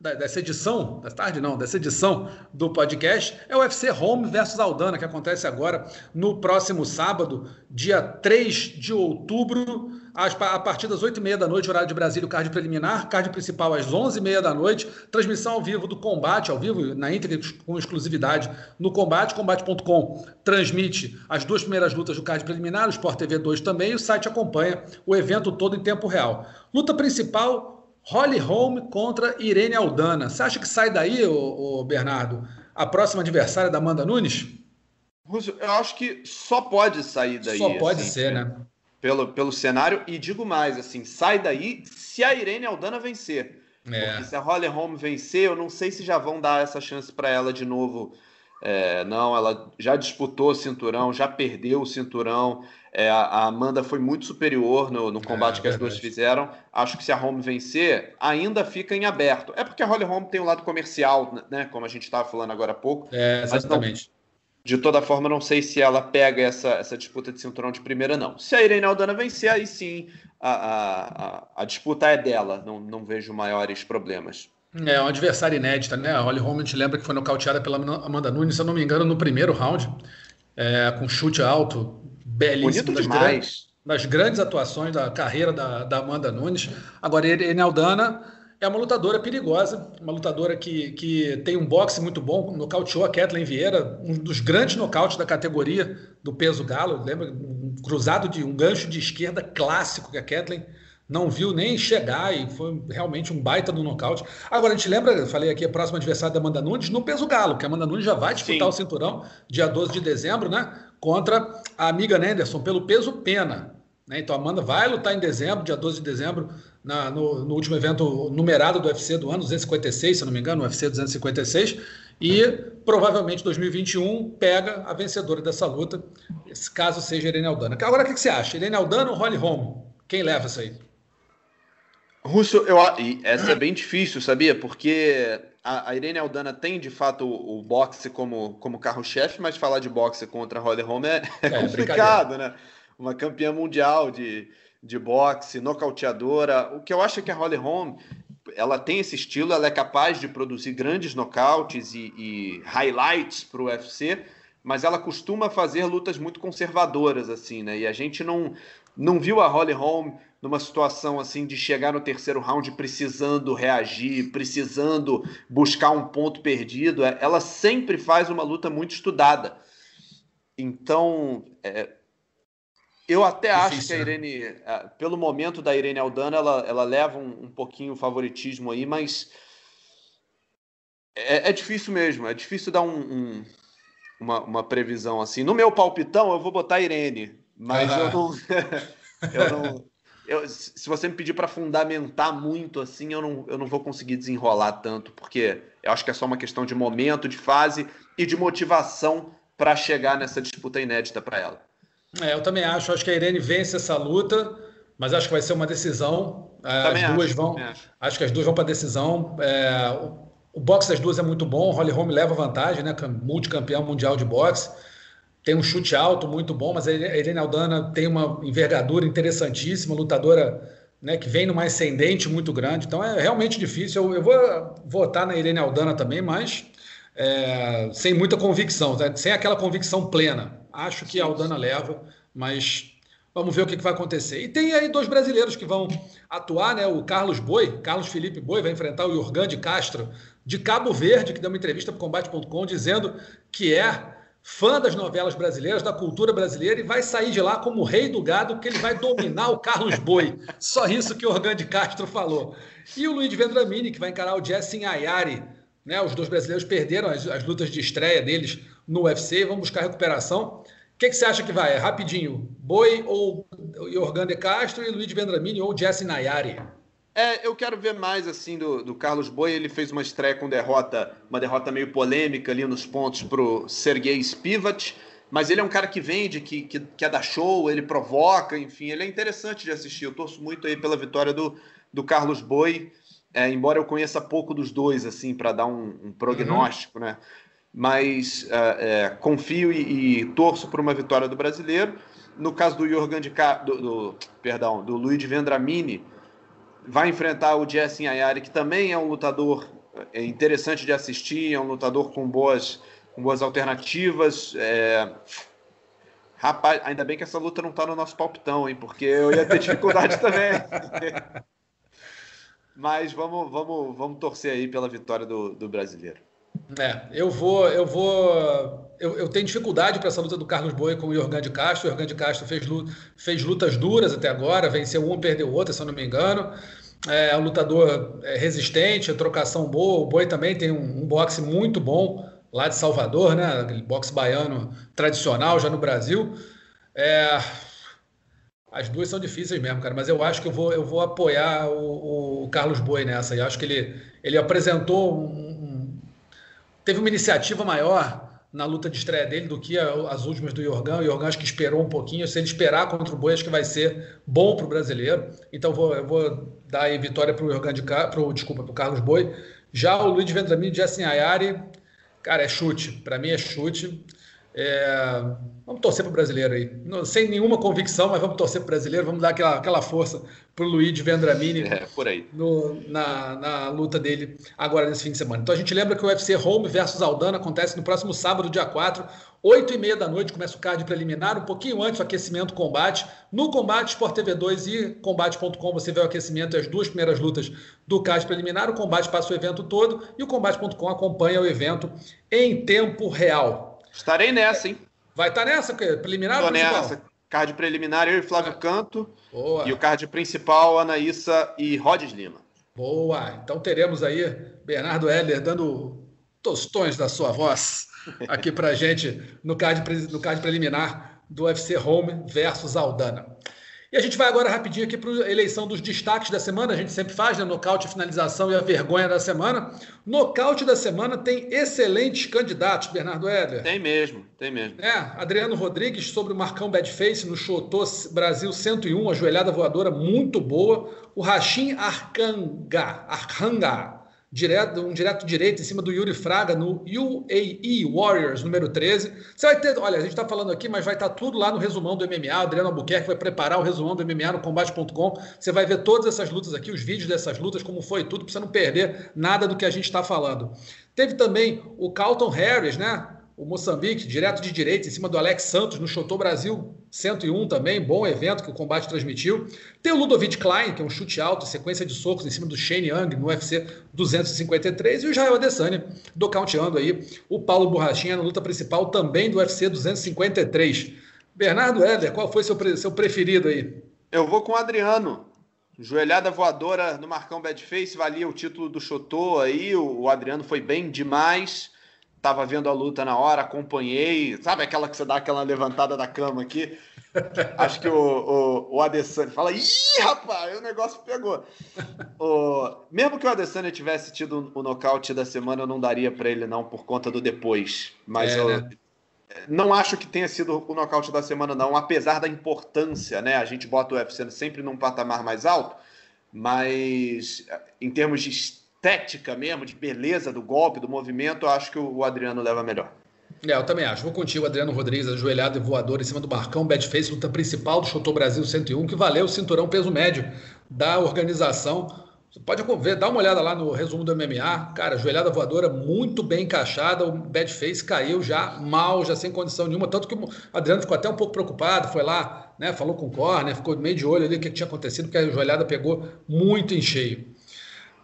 B: dessa edição, da tarde não, dessa edição do podcast, é o UFC Home versus Aldana, que acontece agora no próximo sábado, dia 3 de outubro, a partir das 8h30 da noite, horário de Brasília, o card preliminar, card principal às 11h30 da noite, transmissão ao vivo do combate, ao vivo, na íntegra, com exclusividade no combate, combate.com transmite as duas primeiras lutas do card preliminar, o Sport TV 2 também, e o site acompanha o evento todo em tempo real. Luta principal, Holly Holm contra Irene Aldana. Você acha que sai daí, ô, ô Bernardo, a próxima adversária da Amanda Nunes?
E: eu acho que só pode sair daí.
B: Só pode assim, ser, né?
E: Pelo, pelo cenário. E digo mais, assim, sai daí se a Irene Aldana vencer. É. Porque se a Holly Holm vencer, eu não sei se já vão dar essa chance para ela de novo. É, não, ela já disputou o cinturão, já perdeu o cinturão. É, a Amanda foi muito superior no, no combate é, que as duas fizeram. Acho que se a Home vencer, ainda fica em aberto. É porque a Holly Home tem um lado comercial, né? Como a gente estava falando agora há pouco.
B: É, exatamente.
E: Não, de toda forma, não sei se ela pega essa, essa disputa de cinturão de primeira, não. Se a Irene Aldana vencer, aí sim a, a, a, a disputa é dela. Não, não vejo maiores problemas.
B: É uma adversária inédita, né? A Holly Holm, a gente lembra que foi nocauteada pela Amanda Nunes, se eu não me engano, no primeiro round, é, com chute alto, belíssimo.
E: Bonito das Grandes,
B: das grandes atuações da carreira da, da Amanda Nunes. Agora, Enaldana é uma lutadora perigosa, uma lutadora que, que tem um boxe muito bom, nocauteou a Kathleen Vieira, um dos grandes nocautes da categoria do peso galo, lembra? Um cruzado de um gancho de esquerda clássico que a Kathleen não viu nem chegar e foi realmente um baita do nocaute. Agora, a gente lembra, eu falei aqui, a próxima adversária da Amanda Nunes no peso galo, que a Amanda Nunes já vai disputar Sim. o cinturão dia 12 de dezembro, né? Contra a amiga Anderson pelo peso pena. Né? Então a Amanda vai lutar em dezembro, dia 12 de dezembro, na, no, no, último evento numerado do UFC do ano, 256, se não me engano, UFC 256, e provavelmente 2021 pega a vencedora dessa luta, caso seja Irene Aldana. Agora, o que você acha? Irene Aldana ou Holly Holm? Quem leva isso aí?
E: Russo, eu, essa é bem difícil, sabia? Porque a, a Irene Aldana tem de fato o, o boxe como, como carro-chefe, mas falar de boxe contra a Holly Holm é, *laughs* é, é complicado, né? Uma campeã mundial de, de boxe, nocauteadora. O que eu acho é que a Holly Holm ela tem esse estilo, ela é capaz de produzir grandes nocautes e, e highlights para o UFC, mas ela costuma fazer lutas muito conservadoras, assim, né? E a gente não, não viu a Holly Holm numa situação assim de chegar no terceiro round precisando reagir, precisando buscar um ponto perdido. É, ela sempre faz uma luta muito estudada. Então, é, eu até Difícil, acho que a né? Irene, né? pelo momento da Irene Aldana, ela, ela leva um, um pouquinho o favoritismo aí, mas é, é, difícil mesmo. É difícil dar um, um, uma, uma, previsão assim. No meu palpitão, eu vou botar a Irene, mas ah. *laughs* eu não. eu não eu, se você me pedir para fundamentar muito assim, eu não, eu não vou conseguir desenrolar tanto, porque eu acho que é só uma questão de momento, de fase e de motivação para chegar nessa disputa inédita para ela.
B: É, eu também acho. Acho que a Irene vence essa luta, mas acho que vai ser uma decisão. É, também as duas acho, vão. Acho. acho. que as duas vão para decisão. É, o, o boxe das duas é muito bom. Holly Holm leva vantagem, né? Multicampeão mundial de boxe. Tem um chute alto muito bom, mas a Irene Aldana tem uma envergadura interessantíssima, lutadora né, que vem numa ascendente muito grande. Então é realmente difícil. Eu, eu vou votar na Irene Aldana também, mas é, sem muita convicção, né? sem aquela convicção plena. Acho que a Aldana leva, mas vamos ver o que, que, vai acontecer. E tem aí dois brasileiros que vão atuar, né? O Carlos Boi, Carlos Felipe Boi, vai enfrentar o Jurgan de Castro, de Cabo Verde, que deu uma entrevista para o Combate.com dizendo que é fã das novelas brasileiras, da cultura brasileira, e vai sair de lá como rei do gado, que ele vai dominar o Carlos Boi. Só isso que o Organ de Castro falou. E o Luiz Vendramini, que vai encarar o Jessin Ayari. Né? Os dois brasileiros perderam as, as lutas de estreia deles no UFC, vão buscar recuperação. O que, que, você acha que vai? Rapidinho. Boi ou Jorgan de Castro e Luiz Vendramini ou Jesse Nayari?
E: É, eu quero ver mais assim do, do, Carlos Boi. Ele fez uma estreia com derrota, uma derrota meio polêmica ali nos pontos pro Sergei Spivat. Mas ele é um cara que vende, que, que, que é da show, ele provoca, enfim, ele é interessante de assistir. Eu torço muito aí pela vitória do, do Carlos Boi, é, embora eu conheça pouco dos dois, assim, para dar um, um prognóstico, uhum. né? mas é, é, confio e, e, torço por uma vitória do brasileiro. No caso do Jorgan de do, do, perdão, do Luigi Vendramini, vai enfrentar o Jessin Ayari, que também é um lutador é, interessante de assistir, é um lutador com boas, com boas alternativas. É... Rapaz, ainda bem que essa luta não está no nosso palpitão, hein? Porque eu ia ter dificuldade *laughs* também. Mas vamos, vamos, vamos torcer aí pela vitória do, do brasileiro.
B: É, eu vou, eu vou, eu, eu tenho dificuldade para essa luta do Carlos Boi com o Jorgan de Castro. O Jorgan de Castro fez, fez lutas duras até agora, venceu um, perdeu outro, se eu não me engano. É um lutador é, resistente, trocação boa. O Boi também tem um, um boxe muito bom lá de Salvador, né? Aquele boxe baiano tradicional já no Brasil. É, as duas são difíceis mesmo, cara, mas eu acho que eu vou, eu vou apoiar o, o Carlos Boi nessa. Eu acho que ele, ele apresentou um, teve uma iniciativa maior na luta de estreia dele do que as últimas do Jorgan. O Jorgan acho que esperou um pouquinho. Se ele esperar contra o Boi, acho que vai ser bom para o brasileiro. Então vou, eu vou dar aí vitória para o Jorgan de pro, desculpa, para o Carlos Boi. Já o Luiz Vendramini de Ayari, cara, é chute. Para mim é chute. É, vamos torcer para o brasileiro aí. sem nenhuma convicção, mas vamos torcer para o brasileiro. Vamos dar aquela, aquela força para o Luiz Vendramini
E: é, por aí.
B: No, na, na luta dele agora nesse fim de semana. Então a gente lembra que o UFC Home versus Aldana acontece no próximo sábado, dia 4, 8 e meia da noite. Começa o card preliminar, um pouquinho antes do aquecimento combate. No Combate Sport TV 2 e Combate.com você vê o aquecimento e as duas primeiras lutas do card preliminar. O Combate passa o evento todo e o Combate.com acompanha o evento em tempo real.
E: Estarei nessa, hein?
B: Vai estar tá nessa? Preliminar
E: Tô nessa. Card preliminar, eu e Flávio é. Canto. Boa. E o card principal, Anaísa e Rodes Lima.
B: Boa. Então teremos aí Bernardo Heller dando tostões da sua voz *laughs* aqui pra gente no card, no card preliminar do UFC Home versus Aldana. E a gente vai agora rapidinho aqui para a eleição dos destaques da semana. A gente sempre faz, né? Nocaute, finalização e a vergonha da semana. Nocaute da semana tem excelentes candidatos, Bernardo Eder.
E: Tem mesmo, tem mesmo.
B: É, Adriano Rodrigues sobre o Marcão Badface no Chotô Brasil 101, a joelhada voadora muito boa. O Rachim Arcanga, Arcanga direto, um direto direito em cima do Yuri Fraga no UAE Warriors, número 13. Você vai ter, olha, a gente está falando aqui, mas vai estar tá tudo lá no resumão do MMA. O Adriano Albuquerque vai preparar o resumão do MMA no combate.com. Você vai ver todas essas lutas aqui, os vídeos dessas lutas, como foi tudo, para você não perder nada do que a gente está falando. Teve também o Carlton Harris, né? O Moçambique, direto de direita, em cima do Alex Santos, no Chotô Brasil 101 também, bom evento que o combate transmitiu. Tem o Ludovic Klein, que é um chute alto, sequência de socos em cima do Shane Young no UFC 253, e o Israel Adesanya, nocauteando aí o Paulo Borrachinha na luta principal também do UFC 253. Bernardo Éder, qual foi seu, seu preferido aí?
E: Eu vou com o Adriano. Joelhada voadora no Marcão Badface, valia o título do Chotô aí, o Adriano foi bem demais tava vendo a luta na hora, acompanhei, sabe aquela que você dá aquela levantada da cama aqui? *laughs* Acho que o, o, o Adesanya fala, ih, rapaz, o negócio pegou. O, mesmo que o Adesanya tivesse tido o nocaute da semana, eu não daria para ele não, por conta do depois. Mas é, eu né? não acho que tenha sido o nocaute da semana não, apesar da importância, né? A gente bota o UFC sempre num patamar mais alto, mas em termos de estética mesmo, de beleza do golpe, do movimento, eu acho que o Adriano leva melhor.
B: É, eu também acho. Vou contigo, Adriano Rodrigues, ajoelhado e voador em cima do Barcão, bad face, luta principal do Chotô Brasil 101, que valeu o cinturão peso médio da organização. Você pode ver, dá uma olhada lá no resumo do MMA. Cara, joelhada voadora muito bem encaixada. O bad face caiu já mal, já sem condição nenhuma. Tanto que o Adriano ficou até um pouco preocupado, foi lá, né, falou com o corner, ficou meio de olho ali o que tinha acontecido, porque a joelhada pegou muito em cheio.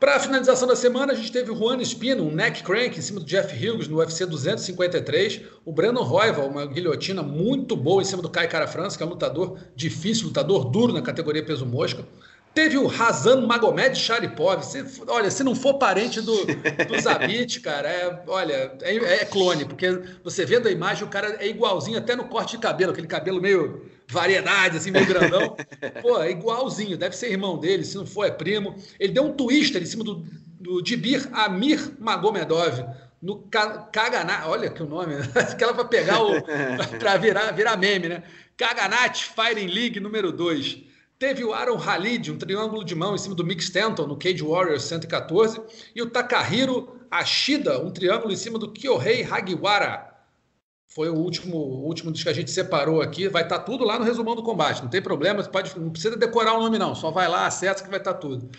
B: Para a finalização da semana, a gente teve o Juan Espino, um neck crank em cima do Jeff Hughes no UFC 253. O Brandon Royval, uma guilhotina muito boa em cima do Kai Cara France, que é um lutador difícil, lutador duro na categoria peso mosca. Teve o Razan Magomed Sharipov. Se, olha, se não for parente do, do Zabit, cara, é, olha, é, é, clone, porque você vendo a imagem, o cara é igualzinho até no corte de cabelo, aquele cabelo meio variedade, assim, meio grandão. Pô, é igualzinho, deve ser irmão dele, se não for, é primo. Ele deu um twister em cima do, do Dibir Amir Magomedov, no Kaganá, olha que o nome, *laughs* aquela para pegar o. para virar, virar meme, né? Kaganat Fighting League número 2. Teve o Aaron Halid, um triângulo de mão em cima do Mick Stanton no Cage Warriors 114. E o Takahiro Ashida, um triângulo em cima do Kyohei Hagiwara foi o último, o último dos que a gente separou aqui. Vai estar tá tudo lá no resumão do combate. Não tem problema, pode, não precisa decorar o nome, não. Só vai lá, acessa que vai estar tá tudo.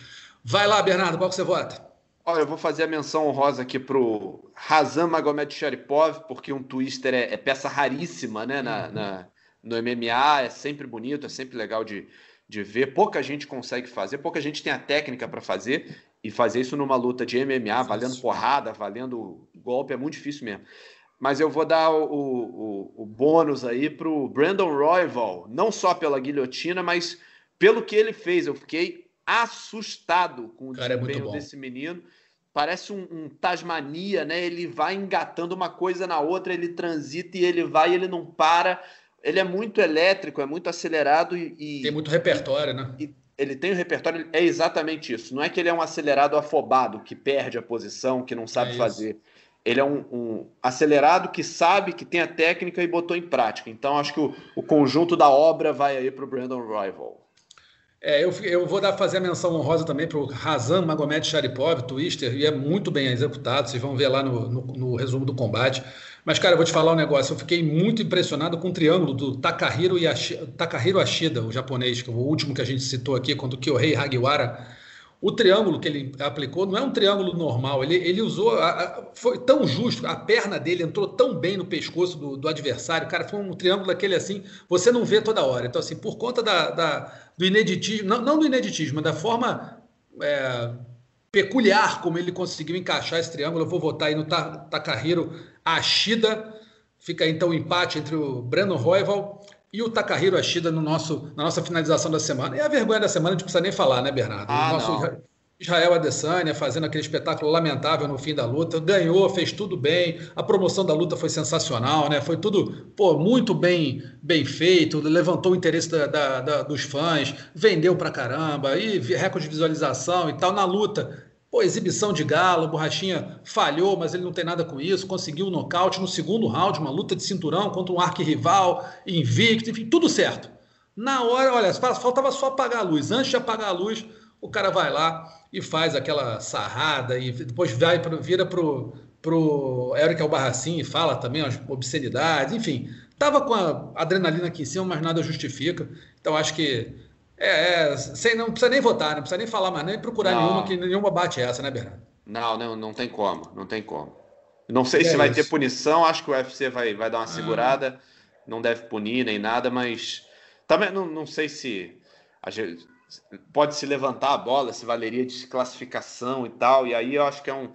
B: Vai lá, Bernardo, qual que você vota?
E: Olha, eu vou fazer a menção honrosa aqui pro Razan Magomed Sharipov, porque um twister é, é peça raríssima né, na, uhum. na, no MMA, é sempre bonito, é sempre legal de, de ver. Pouca gente consegue fazer, pouca gente tem a técnica para fazer, e fazer isso numa luta de MMA, valendo porrada, valendo golpe, é muito difícil mesmo mas eu vou dar o, o, o bônus aí para o Brandon Royval, não só pela guilhotina, mas pelo que ele fez. Eu fiquei assustado com o Cara, é desempenho é desse menino. Parece um, um, Tasmania, né? Ele vai engatando uma coisa na outra, ele transita e ele vai e ele não para. Ele é muito elétrico, é muito acelerado e.
B: Tem muito repertório, né?
E: E, ele tem o um repertório, é exatamente isso. Não é que ele é um acelerado afobado, que perde a posição, que não sabe é fazer ele é um, um, acelerado que sabe, que tem a técnica e botou em prática. Então, acho que o, o conjunto da obra vai aí para o Brandon Rival.
B: É, eu, eu vou dar, fazer a menção honrosa também para o Razan Magomed Sharipov, Twister, e é muito bem executado, vocês vão ver lá no, no, no, resumo do combate. Mas, cara, eu vou te falar um negócio, eu fiquei muito impressionado com o triângulo do Takahiro, Yashi, Takahiro Ashida, o japonês, que é o último que a gente citou aqui, quando o Kyohei Hagiwara o triângulo que ele aplicou não é um triângulo normal. Ele, ele usou. A, a, foi tão justo, a perna dele entrou tão bem no pescoço do, do, adversário. Cara, foi um triângulo daquele assim, você não vê toda hora. Então, assim, por conta da, da do ineditismo, não, não, do ineditismo, mas da forma é, peculiar como ele conseguiu encaixar esse triângulo, eu vou votar aí no Takahiro Ashida. Fica então o empate entre o Brandon Royval e o Takahiro Ashida no nosso, na nossa finalização da semana. E a vergonha da semana a gente não precisa nem falar, né, Bernardo?
E: Ah,
B: o nosso. Israel Adesanya fazendo aquele espetáculo lamentável no fim da luta, ganhou, fez tudo bem, a promoção da luta foi sensacional, né? Foi tudo pô, muito bem, bem feito, levantou o interesse da, da, da, dos fãs, vendeu pra caramba, e recorde de visualização e tal. Na luta, pô, exibição de galo, Borrachinha falhou, mas ele não tem nada com isso, conseguiu o um nocaute no segundo round, uma luta de cinturão contra um arquirrival, invicto, enfim, tudo certo. Na hora, olha, faltava só apagar a luz. Antes de apagar a luz, o cara vai lá e faz aquela sarrada e depois vai pro, vira pro, pro Eric Albarracin e fala também as obscenidades, enfim. Tava com a adrenalina aqui em cima, mas nada justifica. Então acho que é, é sem, não precisa nem votar, não precisa nem falar mais, nem procurar não. nenhuma, que nenhuma bate essa, né, Bernardo?
E: Não, não, não tem como, não tem como. Não sei é se vai isso. ter punição, acho que o UFC vai, vai dar uma ah. segurada, ah. não deve punir nem nada, mas também não, não sei se gente, pode se levantar a bola, se valeria de classificação e tal. E aí eu acho que é um.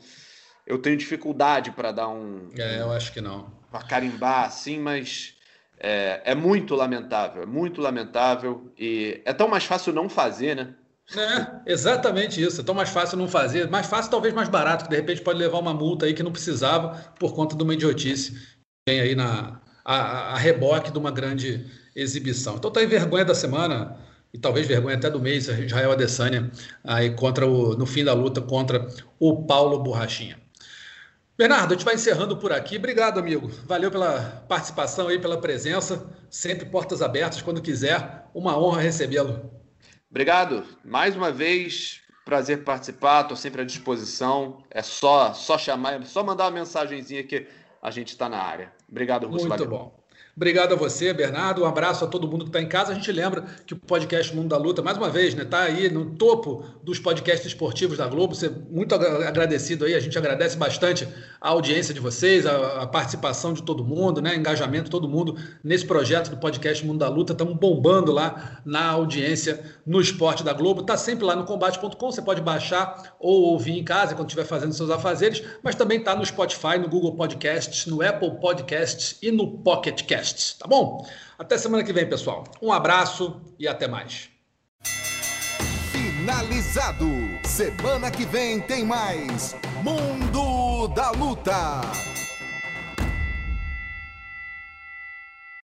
E: Eu tenho dificuldade para dar um.
B: É, eu acho que não.
E: Para carimbar assim, mas é, é, muito lamentável, é muito lamentável. E é tão mais fácil não fazer, né?
B: É, exatamente isso. É tão mais fácil não fazer. Mais fácil, talvez mais barato, que de repente pode levar uma multa aí que não precisava por conta de uma idiotice. Vem aí na a, a reboque de uma grande exibição. Então tá aí vergonha da semana e talvez vergonha até do mês, Israel Adesanya, aí contra o, no fim da luta contra o Paulo Borrachinha. Bernardo, a gente vai encerrando por aqui. Obrigado, amigo. Valeu pela participação aí, pela presença. Sempre portas abertas quando quiser. Uma honra recebê-lo.
E: Obrigado. Mais uma vez, prazer participar. Estou sempre à disposição. É só só chamar, é só mandar uma mensagenzinha que a gente está na área. Obrigado,
B: Russo. Muito valeu. bom. Obrigado a você, Bernardo. Um abraço a todo mundo que está em casa. A gente lembra que o podcast Mundo da Luta, mais uma vez, está né, aí no topo dos podcasts esportivos da Globo. Você muito agradecido aí. A gente agradece bastante a audiência de vocês, a, a participação de todo mundo, né, engajamento de todo mundo nesse projeto do podcast Mundo da Luta. Estamos bombando lá na audiência no esporte da Globo. Está sempre lá no combate.com. Você pode baixar ou ouvir em casa quando estiver fazendo seus afazeres, mas também está no Spotify, no Google Podcasts, no Apple Podcasts e no Pocket Cast podcasts, tá bom? Até semana que vem, pessoal. Um abraço e até mais.
A: Finalizado. Semana que vem tem mais Mundo da Luta.